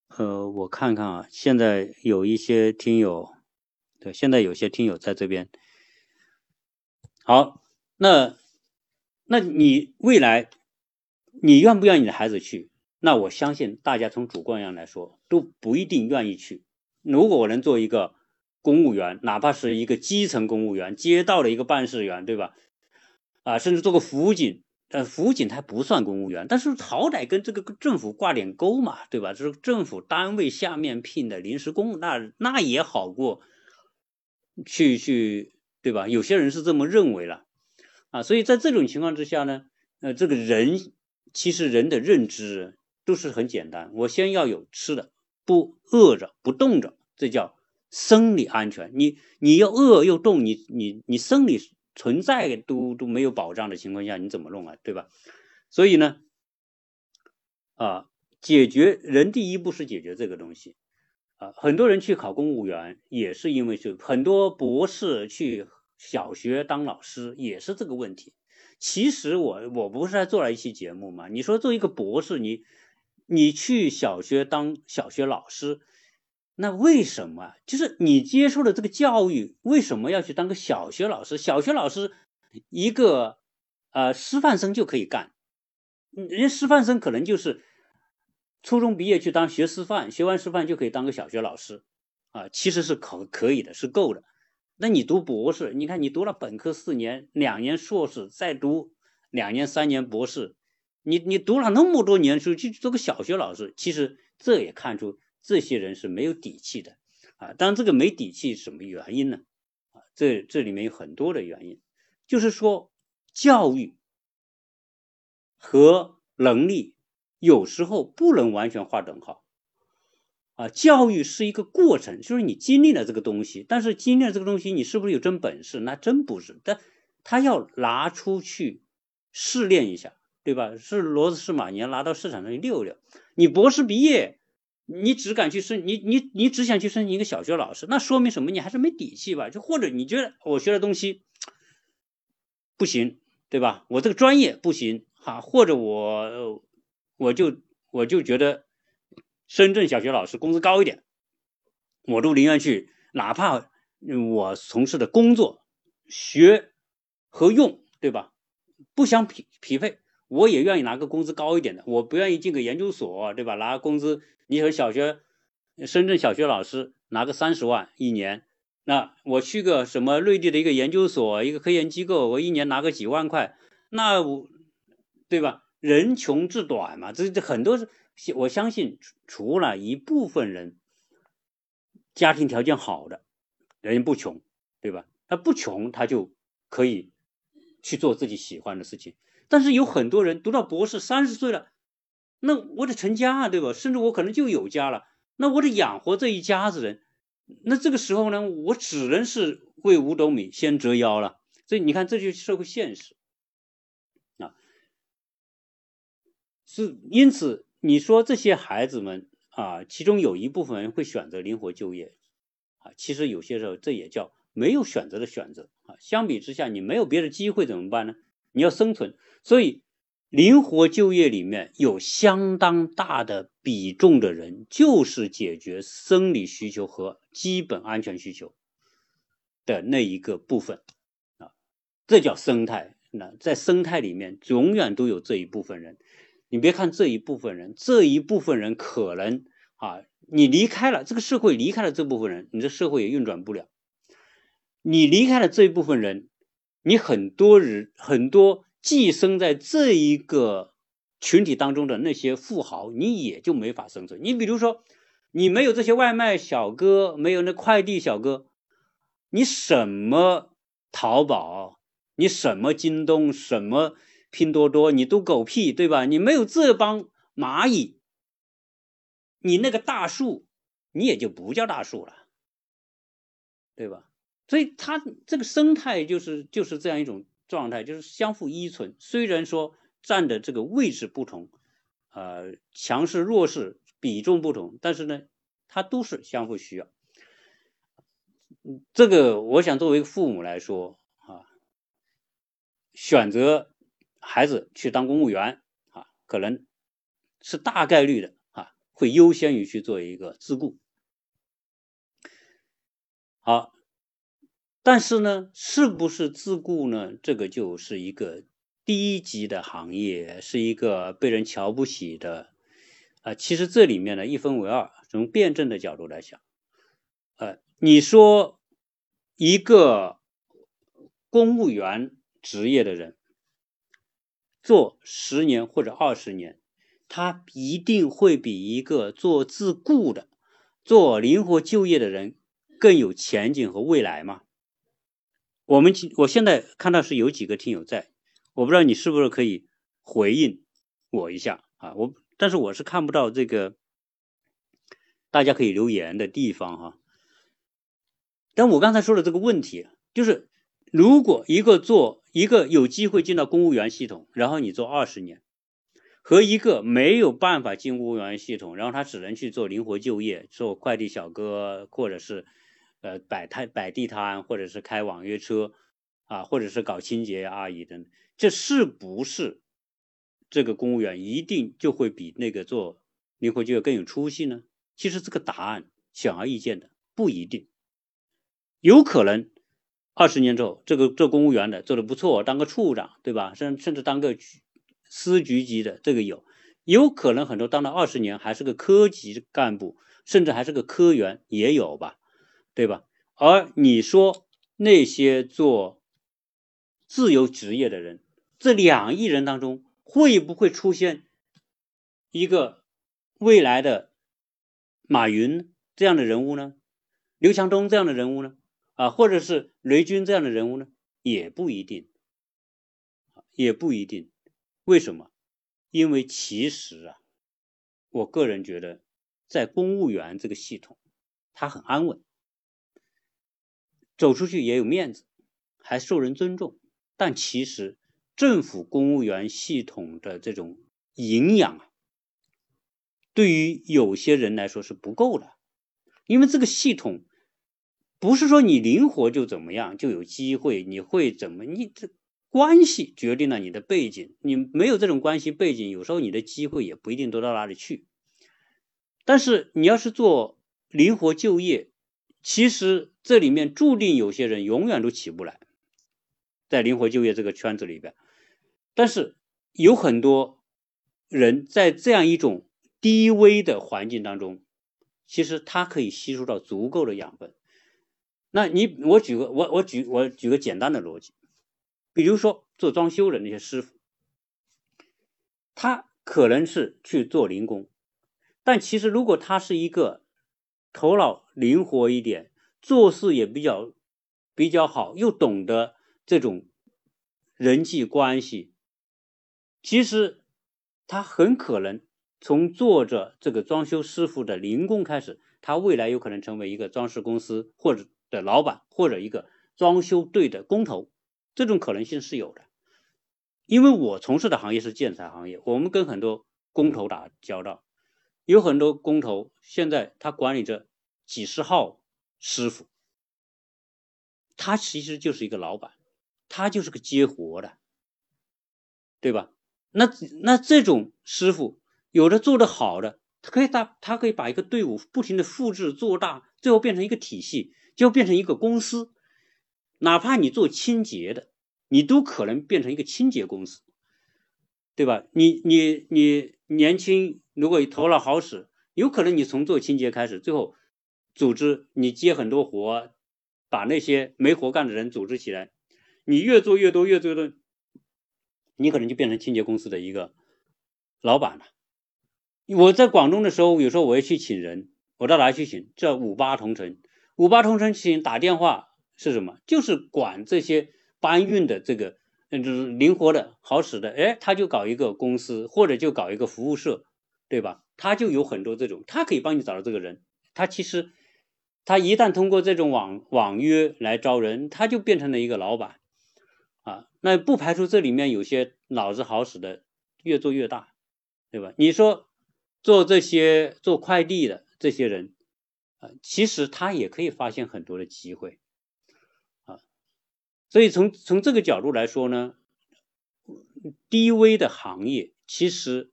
呃，我看看啊，现在有一些听友，对，现在有些听友在这边。好，那那你未来你愿不愿意你的孩子去？那我相信大家从主观上来说都不一定愿意去。如果我能做一个公务员，哪怕是一个基层公务员、街道的一个办事员，对吧？啊，甚至做个辅警，呃，辅警他不算公务员，但是好歹跟这个政府挂点钩嘛，对吧？这是政府单位下面聘的临时工，那那也好过去去，对吧？有些人是这么认为了啊，所以在这种情况之下呢，呃，这个人其实人的认知。都是很简单，我先要有吃的，不饿着不冻着，这叫生理安全。你你要饿又冻，你你你生理存在都都没有保障的情况下，你怎么弄啊？对吧？所以呢，啊，解决人第一步是解决这个东西啊。很多人去考公务员也是因为就很多博士去小学当老师也是这个问题。其实我我不是还做了一期节目吗？你说做一个博士，你。你去小学当小学老师，那为什么？就是你接受的这个教育，为什么要去当个小学老师？小学老师一个呃师范生就可以干，人家师范生可能就是初中毕业去当学师范，学完师范就可以当个小学老师啊，其实是可可以的，是够的。那你读博士，你看你读了本科四年，两年硕士，再读两年三年博士。你你读了那么多年书去做个小学老师，其实这也看出这些人是没有底气的啊。当然，这个没底气什么原因呢？啊，这这里面有很多的原因，就是说教育和能力有时候不能完全划等号啊，教育是一个过程，就是你经历了这个东西，但是经历了这个东西，你是不是有真本事？那真不是，但他要拿出去试炼一下，对吧？是骡子是马，你要拿到市场上去溜溜。你博士毕业。你只敢去申，你你你只想去申请一个小学老师，那说明什么？你还是没底气吧？就或者你觉得我学的东西不行，对吧？我这个专业不行，哈，或者我我就我就觉得深圳小学老师工资高一点，我都宁愿去，哪怕我从事的工作学和用，对吧？不相匹匹配，我也愿意拿个工资高一点的，我不愿意进个研究所，对吧？拿工资。你和小学，深圳小学老师拿个三十万一年，那我去个什么内地的一个研究所、一个科研机构，我一年拿个几万块，那我，对吧？人穷志短嘛，这这很多是，我相信除了一部分人，家庭条件好的，人不穷，对吧？他不穷，他就可以去做自己喜欢的事情。但是有很多人读到博士，三十岁了。那我得成家啊，对吧？甚至我可能就有家了，那我得养活这一家子人。那这个时候呢，我只能是为五斗米先折腰了。所以你看，这就是社会现实啊。是因此，你说这些孩子们啊，其中有一部分人会选择灵活就业啊。其实有些时候，这也叫没有选择的选择啊。相比之下，你没有别的机会怎么办呢？你要生存，所以。灵活就业里面有相当大的比重的人，就是解决生理需求和基本安全需求的那一个部分啊，这叫生态。那在生态里面，永远都有这一部分人。你别看这一部分人，这一部分人可能啊，你离开了这个社会，离开了这部分人，你这社会也运转不了。你离开了这一部分人，你很多人很多。寄生在这一个群体当中的那些富豪，你也就没法生存。你比如说，你没有这些外卖小哥，没有那快递小哥，你什么淘宝，你什么京东，什么拼多多，你都狗屁，对吧？你没有这帮蚂蚁，你那个大树，你也就不叫大树了，对吧？所以它这个生态就是就是这样一种。状态就是相互依存，虽然说站的这个位置不同，呃，强势弱势比重不同，但是呢，它都是相互需要。这个我想作为父母来说啊，选择孩子去当公务员啊，可能是大概率的啊，会优先于去做一个自雇。好。但是呢，是不是自雇呢？这个就是一个低级的行业，是一个被人瞧不起的啊。其实这里面呢，一分为二。从辩证的角度来讲，呃，你说一个公务员职业的人做十年或者二十年，他一定会比一个做自雇的、做灵活就业的人更有前景和未来吗？我们我现在看到是有几个听友在，我不知道你是不是可以回应我一下啊？我但是我是看不到这个大家可以留言的地方哈。但我刚才说的这个问题，就是如果一个做一个有机会进到公务员系统，然后你做二十年，和一个没有办法进公务员系统，然后他只能去做灵活就业，做快递小哥或者是。呃，摆摊、摆地摊，或者是开网约车，啊，或者是搞清洁阿姨的，这是不是这个公务员一定就会比那个做灵活就业更有出息呢？其实这个答案显而易见的，不一定。有可能二十年之后，这个做公务员的做的不错，当个处长，对吧？甚甚至当个局司局级的，这个有。有可能很多当了二十年还是个科级干部，甚至还是个科员，也有吧。对吧？而你说那些做自由职业的人，这两亿人当中，会不会出现一个未来的马云这样的人物呢？刘强东这样的人物呢？啊，或者是雷军这样的人物呢？也不一定，也不一定。为什么？因为其实啊，我个人觉得，在公务员这个系统，他很安稳，走出去也有面子，还受人尊重。但其实政府公务员系统的这种营养啊，对于有些人来说是不够的，因为这个系统不是说你灵活就怎么样就有机会，你会怎么你这。关系决定了你的背景，你没有这种关系背景，有时候你的机会也不一定多到哪里去。但是你要是做灵活就业，其实这里面注定有些人永远都起不来，在灵活就业这个圈子里边。但是有很多人在这样一种低微的环境当中，其实他可以吸收到足够的养分。那你我举个我我举我举个简单的逻辑。比如说做装修的那些师傅，他可能是去做零工，但其实如果他是一个头脑灵活一点，做事也比较比较好，又懂得这种人际关系，其实他很可能从做着这个装修师傅的零工开始，他未来有可能成为一个装饰公司或者的老板，或者一个装修队的工头。这种可能性是有的，因为我从事的行业是建材行业，我们跟很多工头打交道，有很多工头现在他管理着几十号师傅，他其实就是一个老板，他就是个接活的，对吧？那那这种师傅有的做得好的，他可以他他可以把一个队伍不停的复制做大，最后变成一个体系，就变成一个公司。哪怕你做清洁的，你都可能变成一个清洁公司，对吧？你你你年轻，如果头脑好使，有可能你从做清洁开始，最后组织你接很多活，把那些没活干的人组织起来，你越做越多，越做越多，你可能就变成清洁公司的一个老板了。我在广东的时候，有时候我要去请人，我到哪去请？叫五八同城，五八同城请打电话。是什么？就是管这些搬运的这个，嗯，就是灵活的好使的，哎，他就搞一个公司，或者就搞一个服务社，对吧？他就有很多这种，他可以帮你找到这个人。他其实，他一旦通过这种网网约来招人，他就变成了一个老板，啊，那不排除这里面有些脑子好使的，越做越大，对吧？你说做这些做快递的这些人，啊，其实他也可以发现很多的机会。啊所以从从这个角度来说呢，低微的行业其实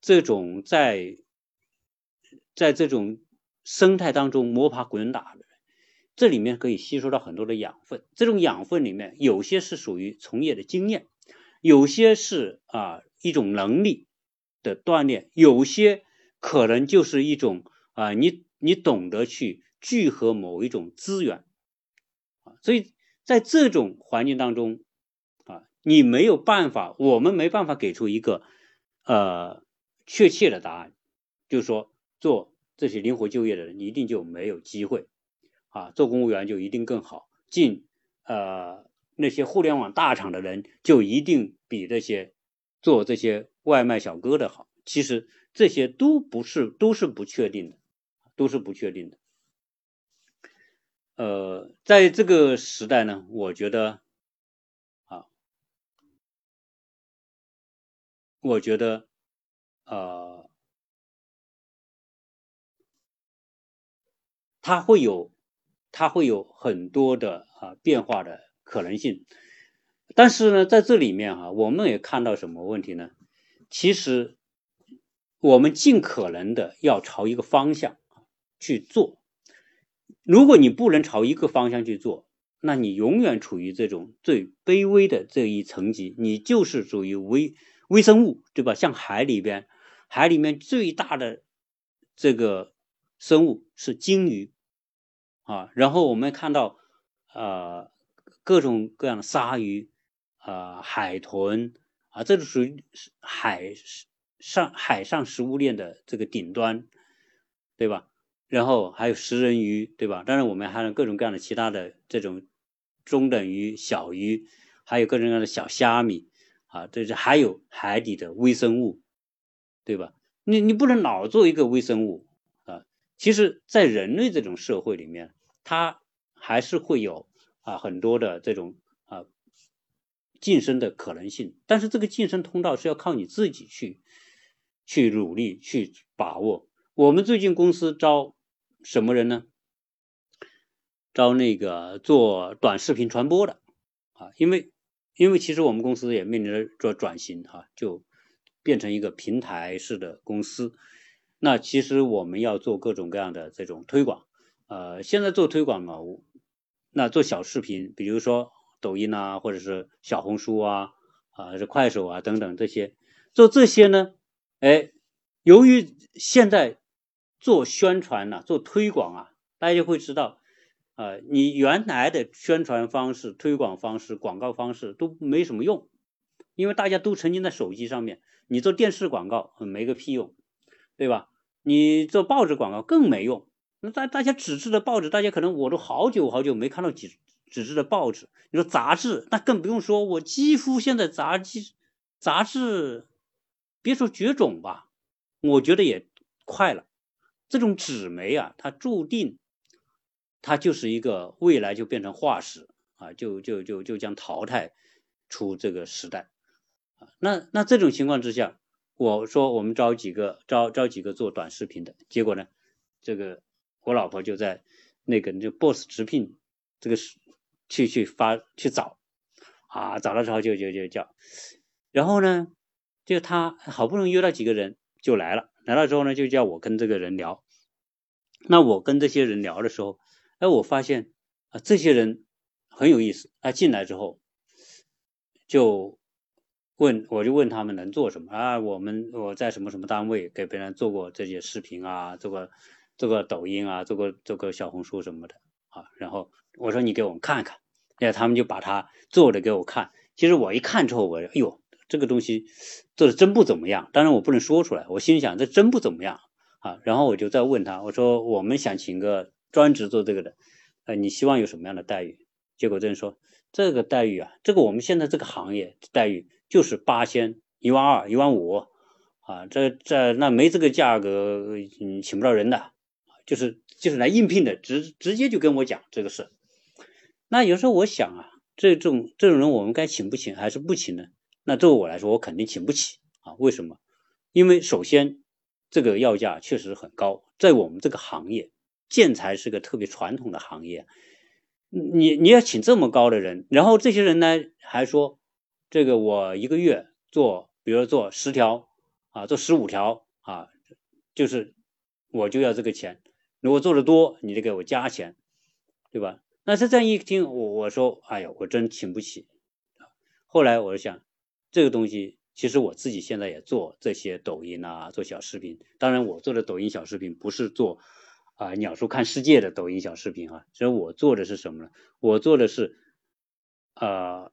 这种在在这种生态当中摸爬滚打的人，这里面可以吸收到很多的养分。这种养分里面有些是属于从业的经验，有些是啊一种能力的锻炼，有些可能就是一种啊你你懂得去聚合某一种资源啊，所以。在这种环境当中，啊，你没有办法，我们没办法给出一个呃确切的答案，就是说做这些灵活就业的人一定就没有机会，啊，做公务员就一定更好，进呃那些互联网大厂的人就一定比这些做这些外卖小哥的好。其实这些都不是，都是不确定的，都是不确定的。呃，在这个时代呢，我觉得，啊，我觉得，呃，它会有，它会有很多的啊变化的可能性。但是呢，在这里面哈，我们也看到什么问题呢？其实，我们尽可能的要朝一个方向去做。如果你不能朝一个方向去做，那你永远处于这种最卑微的这一层级，你就是属于微微生物，对吧？像海里边，海里面最大的这个生物是鲸鱼啊，然后我们看到呃各种各样的鲨鱼啊、海豚啊，这是属于海上海上食物链的这个顶端，对吧？然后还有食人鱼，对吧？当然，我们还有各种各样的其他的这种中等鱼、小鱼，还有各种各样的小虾米啊，这是还有海底的微生物，对吧？你你不能老做一个微生物啊，其实，在人类这种社会里面，它还是会有啊很多的这种啊晋升的可能性。但是这个晋升通道是要靠你自己去去努力去把握。我们最近公司招什么人呢？招那个做短视频传播的啊，因为因为其实我们公司也面临着做转型哈，就变成一个平台式的公司。那其实我们要做各种各样的这种推广，呃，现在做推广呢，那做小视频，比如说抖音啊，或者是小红书啊，啊，是快手啊等等这些，做这些呢，哎，由于现在做宣传呐，做推广啊，大家就会知道。啊，你原来的宣传方式、推广方式、广告方式都没什么用，因为大家都沉浸在手机上面。你做电视广告没个屁用，对吧？你做报纸广告更没用。那大大家纸质的报纸，大家可能我都好久好久没看到纸纸质的报纸。你说杂志，那更不用说，我几乎现在杂志杂志，别说绝种吧，我觉得也快了。这种纸媒啊，它注定。它就是一个未来就变成化石啊，就就就就将淘汰出这个时代啊。那那这种情况之下，我说我们招几个招招几个做短视频的，结果呢，这个我老婆就在那个就 boss 直聘这个是去去发去找啊，找了之后就就就叫，然后呢，就他好不容易约到几个人就来了，来了之后呢，就叫我跟这个人聊。那我跟这些人聊的时候。哎，我发现啊，这些人很有意思。他进来之后，就问，我就问他们能做什么啊？我们我在什么什么单位给别人做过这些视频啊，做过做个抖音啊，做个做个小红书什么的啊。然后我说你给我们看看，哎，他们就把他做的给我看。其实我一看之后，我哎呦，这个东西做的真不怎么样。当然我不能说出来，我心想这真不怎么样啊。然后我就再问他，我说我们想请个。专职做这个的，呃，你希望有什么样的待遇？结果这人说，这个待遇啊，这个我们现在这个行业待遇就是八千、一万二、一万五啊，这这那没这个价格，嗯，请不到人的，就是就是来应聘的，直直接就跟我讲这个事。那有时候我想啊，这种这种人我们该请不请还是不请呢？那对我来说，我肯定请不起啊。为什么？因为首先这个要价确实很高，在我们这个行业。建材是个特别传统的行业，你你要请这么高的人，然后这些人呢还说，这个我一个月做，比如做十条啊，做十五条啊，就是我就要这个钱，如果做的多，你得给我加钱，对吧？那他这样一听，我我说，哎呀，我真请不起。后来我就想，这个东西其实我自己现在也做这些抖音啊，做小视频，当然我做的抖音小视频不是做。啊，鸟叔看世界的抖音小视频啊，所以我做的是什么呢？我做的是呃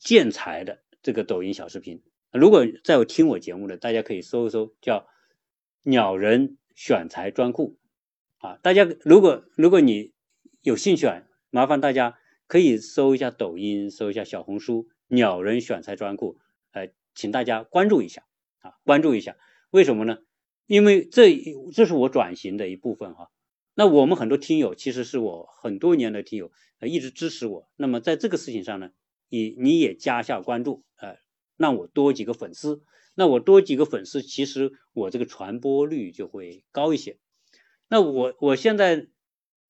建材的这个抖音小视频。如果在听我节目的，大家可以搜一搜，叫“鸟人选材专库”啊。大家如果如果你有兴趣啊，麻烦大家可以搜一下抖音，搜一下小红书“鸟人选材专库”，呃，请大家关注一下啊，关注一下。为什么呢？因为这这是我转型的一部分哈，那我们很多听友其实是我很多年的听友，呃一直支持我。那么在这个事情上呢，你你也加下关注，呃，让我多几个粉丝。那我多几个粉丝，其实我这个传播率就会高一些。那我我现在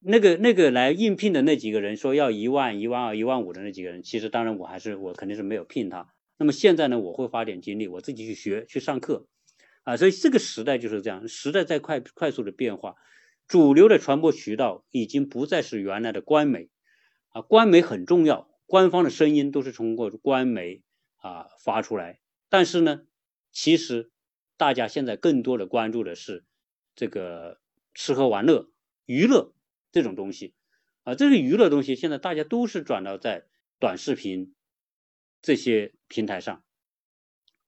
那个那个来应聘的那几个人说要一万、一万二、一万五的那几个人，其实当然我还是我肯定是没有聘他。那么现在呢，我会花点精力，我自己去学去上课。啊，所以这个时代就是这样，时代在快快速的变化，主流的传播渠道已经不再是原来的官媒，啊，官媒很重要，官方的声音都是通过官媒啊发出来，但是呢，其实大家现在更多的关注的是这个吃喝玩乐、娱乐这种东西，啊，这个娱乐东西现在大家都是转到在短视频这些平台上，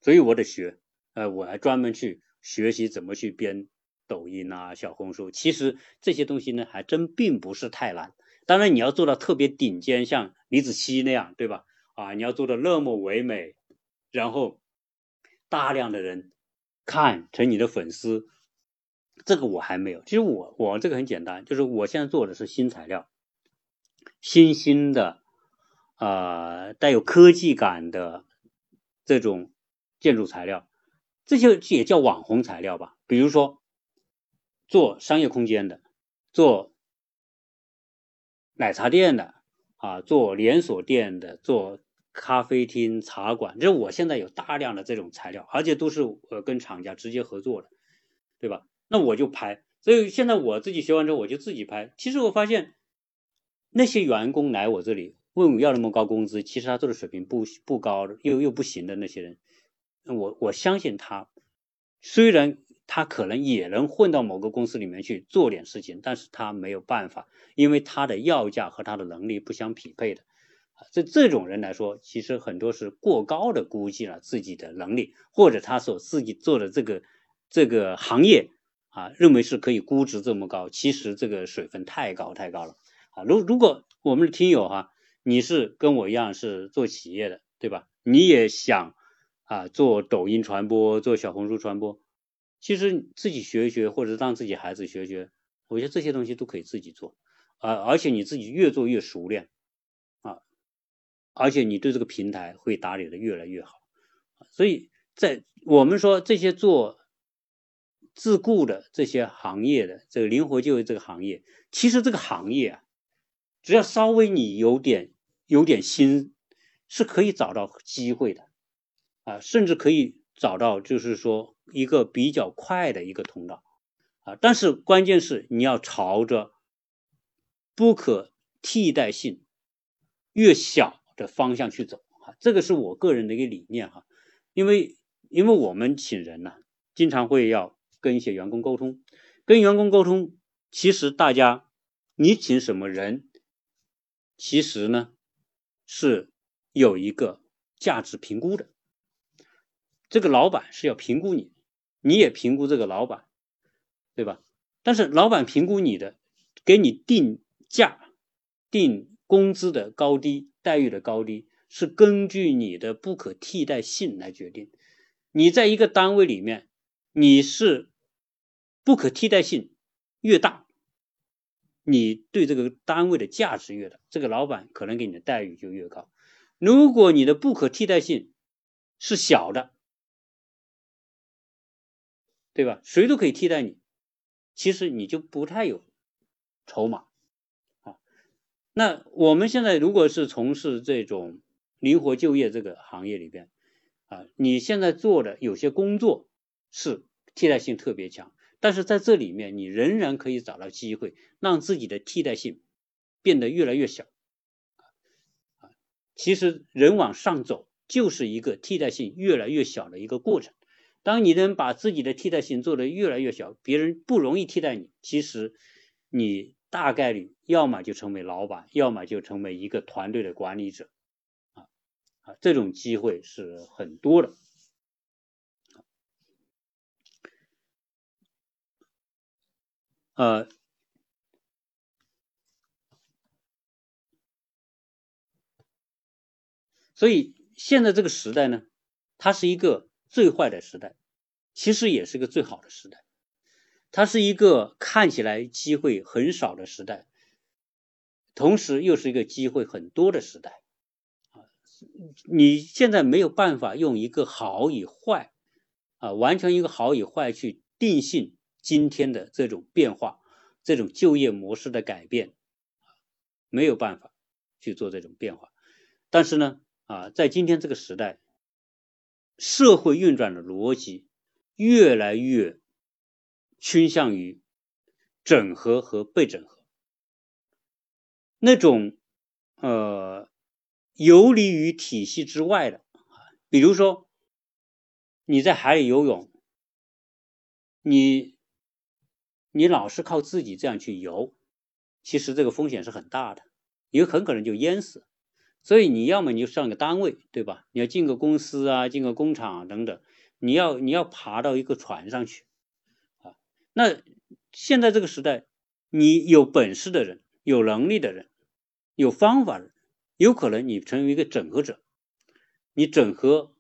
所以我得学。呃，我还专门去学习怎么去编抖音啊、小红书。其实这些东西呢，还真并不是太难。当然，你要做到特别顶尖，像李子柒那样，对吧？啊，你要做的那么唯美，然后大量的人看成你的粉丝，这个我还没有。其实我我这个很简单，就是我现在做的是新材料，新兴的，呃，带有科技感的这种建筑材料，这些也叫网红材料吧。比如说做商业空间的，做奶茶店的，啊，做连锁店的，做。咖啡厅、茶馆，就是我现在有大量的这种材料，而且都是呃跟厂家直接合作的，对吧？那我就拍，所以现在我自己学完之后，我就自己拍。其实我发现那些员工来我这里问我要那么高工资，其实他做的水平不不高，又又不行的那些人，我我相信他，虽然他可能也能混到某个公司里面去做点事情，但是他没有办法，因为他的要价和他的能力不相匹配的。这这种人来说，其实很多是过高的估计了自己的能力，或者他所自己做的这个这个行业啊，认为是可以估值这么高，其实这个水分太高太高了啊。如如果我们的听友哈，你是跟我一样是做企业的，对吧？你也想啊做抖音传播，做小红书传播，其实自己学一学，或者让自己孩子学一学，我觉得这些东西都可以自己做啊，而且你自己越做越熟练。啊而且你对这个平台会打理的越来越好，所以在我们说这些做自雇的这些行业的这个灵活就业这个行业，其实这个行业啊，只要稍微你有点有点心，是可以找到机会的。啊，甚至可以找到就是说一个比较快的一个通道。啊，但是关键是你要朝着不可替代性越小。的方向去走。哈，这个是我个人的一个理念哈，因为因为我们请人呢，经常会要跟一些员工沟通，跟员工沟通，其实大家你请什么人，其实呢是有一个价值评估的，这个老板是要评估你，你也评估这个老板，对吧？但是老板评估你的，给你定价、定工资的高低。待遇的高低是根据你的不可替代性来决定。你在一个单位里面，你是不可替代性越大，你对这个单位的价值越大，这个老板可能给你的待遇就越高。如果你的不可替代性是小的，对吧？谁都可以替代你，其实你就不太有筹码啊。那我们现在如果是从事这种灵活就业这个行业里边，啊，你现在做的有些工作是替代性特别强，但是在这里面你仍然可以找到机会，让自己的替代性变得越来越小。啊，其实人往上走就是一个替代性越来越小的一个过程。当你能把自己的替代性做得越来越小，别人不容易替代你，其实你。大概率要么就成为老板，要么就成为一个团队的管理者，啊啊，这种机会是很多的，呃，所以现在这个时代呢，它是一个最坏的时代，其实也是个最好的时代。它是一个看起来机会很少的时代，同时又是一个机会很多的时代，啊，你现在没有办法用一个好与坏，啊，完全一个好与坏去定性今天的这种变化，这种就业模式的改变，没有办法去做这种变化。但是呢，啊，在今天这个时代，社会运转的逻辑越来越。倾向于整合和被整合，那种呃游离于体系之外的比如说你在海里游泳，你你老是靠自己这样去游，其实这个风险是很大的，你很可能就淹死。所以你要么你就上个单位，对吧？你要进个公司啊，进个工厂等等，你要你要爬到一个船上去啊。那现在这个时代，你有本事的人、有能力的人、有方法的人，有可能你成为一个整合者，你整合，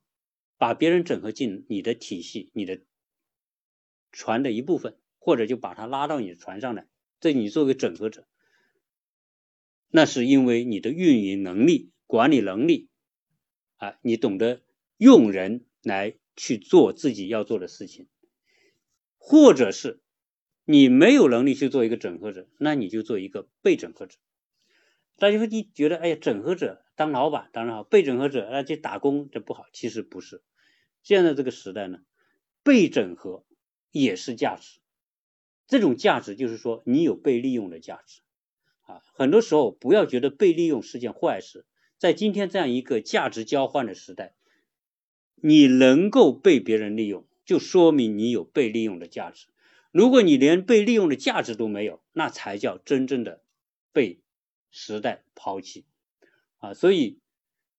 把别人整合进你的体系、你的船的一部分，或者就把他拉到你的船上来，这你作为整合者，那是因为你的运营能力、管理能力啊，你懂得用人来去做自己要做的事情，或者是你没有能力去做一个整合者，那你就做一个被整合者。大家会你觉得，哎呀，整合者当老板当然好，被整合者那去打工这不好。其实不是，现在这个时代呢，被整合也是价值。这种价值就是说，你有被利用的价值啊。很多时候不要觉得被利用是件坏事，在今天这样一个价值交换的时代，你能够被别人利用，就说明你有被利用的价值。如果你连被利用的价值都没有，那才叫真正的被。时代抛弃啊，所以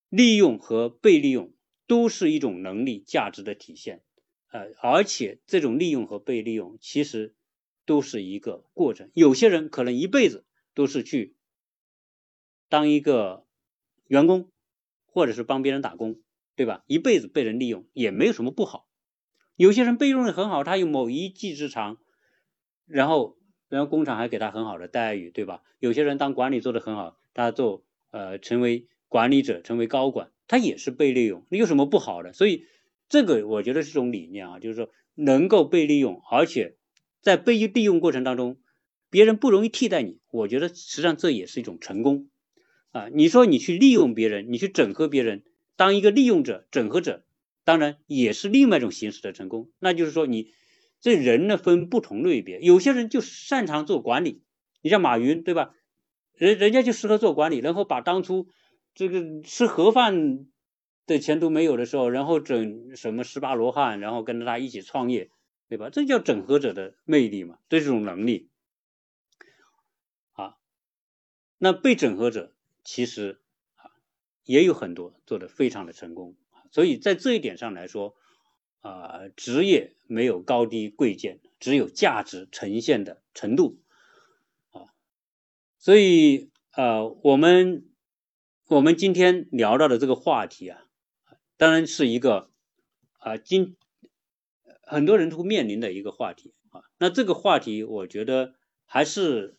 利用和被利用都是一种能力价值的体现，呃，而且这种利用和被利用其实都是一个过程。有些人可能一辈子都是去当一个员工，或者是帮别人打工，对吧？一辈子被人利用也没有什么不好。有些人被用的很好，他有某一技之长，然后。然后工厂还给他很好的待遇，对吧？有些人当管理做得很好，他做呃成为管理者，成为高管，他也是被利用，有什么不好的？所以这个我觉得是一种理念啊，就是说能够被利用，而且在被利用过程当中，别人不容易替代你，我觉得实际上这也是一种成功啊。你说你去利用别人，你去整合别人，当一个利用者、整合者，当然也是另外一种形式的成功，那就是说你。这人呢分不同类别，有些人就擅长做管理，你像马云对吧？人人家就适合做管理，然后把当初这个吃盒饭的钱都没有的时候，然后整什么十八罗汉，然后跟着他一起创业，对吧？这叫整合者的魅力嘛，这种能力。啊，那被整合者其实啊也有很多做的非常的成功，所以在这一点上来说。啊，职业没有高低贵贱，只有价值呈现的程度啊。所以啊，我们我们今天聊到的这个话题啊，当然是一个啊，今很多人都面临的一个话题啊。那这个话题，我觉得还是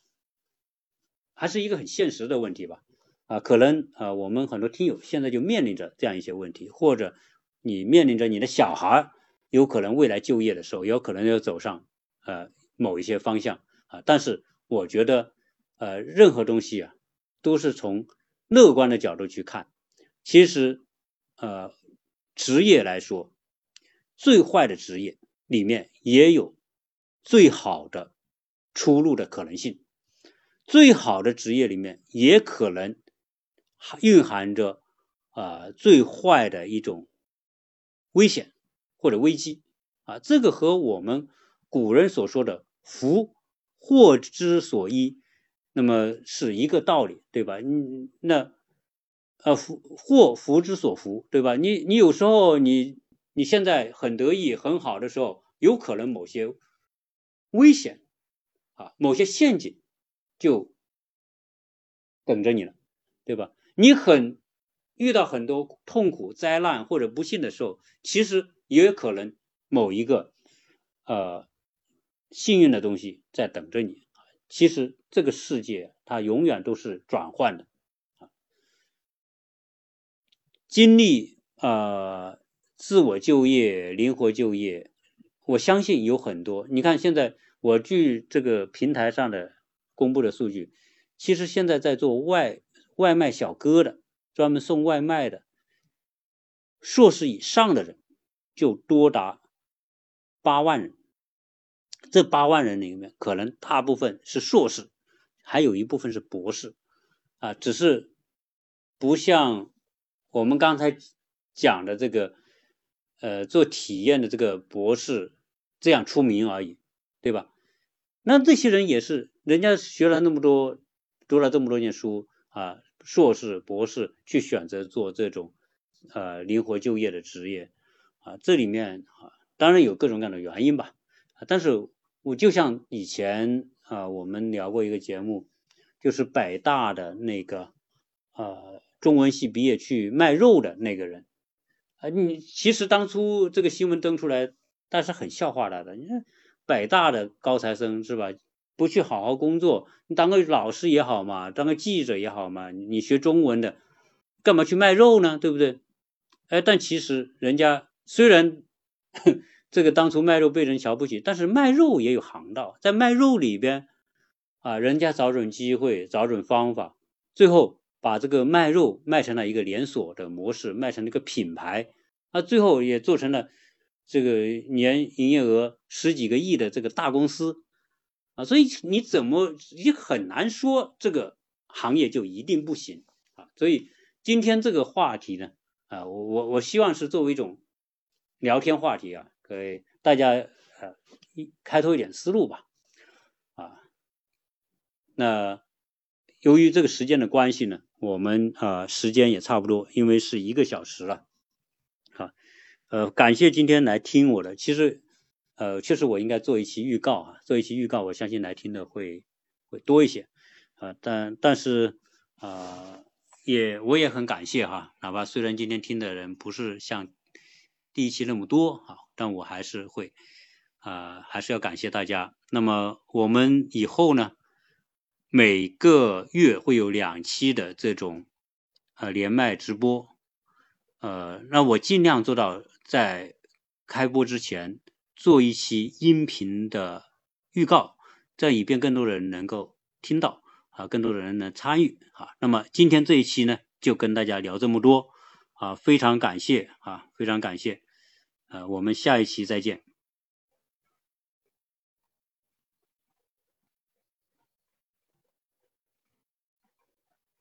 还是一个很现实的问题吧啊。可能啊，我们很多听友现在就面临着这样一些问题，或者。你面临着你的小孩有可能未来就业的时候，有可能要走上呃某一些方向啊。但是我觉得呃任何东西啊都是从乐观的角度去看。其实呃职业来说，最坏的职业里面也有最好的出路的可能性。最好的职业里面也可能蕴含着啊最坏的一种。危险或者危机啊，这个和我们古人所说的“福祸之所依”那么是一个道理，对吧？你那呃福祸福之所福，对吧？你你有时候你你现在很得意很好的时候，有可能某些危险啊，某些陷阱就等着你了，对吧？你很。遇到很多痛苦、灾难或者不幸的时候，其实也有可能某一个呃幸运的东西在等着你。其实这个世界它永远都是转换的啊。经历呃自我就业、灵活就业，我相信有很多。你看现在我据这个平台上的公布的数据，其实现在在做外外卖小哥的。专门送外卖的硕士以上的人就多达八万人，这八万人里面可能大部分是硕士，还有一部分是博士，啊，只是不像我们刚才讲的这个，呃，做体验的这个博士这样出名而已，对吧？那这些人也是，人家学了那么多，读了这么多年书啊。硕士、博士去选择做这种呃灵活就业的职业啊，这里面啊当然有各种各样的原因吧，但是我就像以前啊我们聊过一个节目，就是北大的那个呃中文系毕业去卖肉的那个人啊，你其实当初这个新闻登出来，但是很笑话他的，你看北大的高材生是吧？不去好好工作，你当个老师也好嘛，当个记者也好嘛，你学中文的，干嘛去卖肉呢？对不对？哎，但其实人家虽然 这个当初卖肉被人瞧不起，但是卖肉也有行道，在卖肉里边啊，人家找准机会，找准方法，最后把这个卖肉卖成了一个连锁的模式，卖成了一个品牌，啊，最后也做成了这个年营业额十几个亿的这个大公司。啊，所以你怎么也很难说这个行业就一定不行啊。所以今天这个话题呢，啊，我我我希望是作为一种聊天话题啊，给大家呃一开拓一点思路吧。啊，那由于这个时间的关系呢，我们啊时间也差不多，因为是一个小时了。好，呃，感谢今天来听我的，其实。呃，确实我应该做一期预告啊，做一期预告，我相信来听的会会多一些啊。但但是啊，也我也很感谢哈，哪怕虽然今天听的人不是像第一期那么多啊，但我还是会啊，还是要感谢大家。那么我们以后呢，每个月会有两期的这种呃连麦直播，呃，那我尽量做到在开播之前。做一期音频的预告，这样以便更多人能够听到啊，更多的人能参与啊。那么今天这一期呢，就跟大家聊这么多啊，非常感谢啊，非常感谢，呃，我们下一期再见。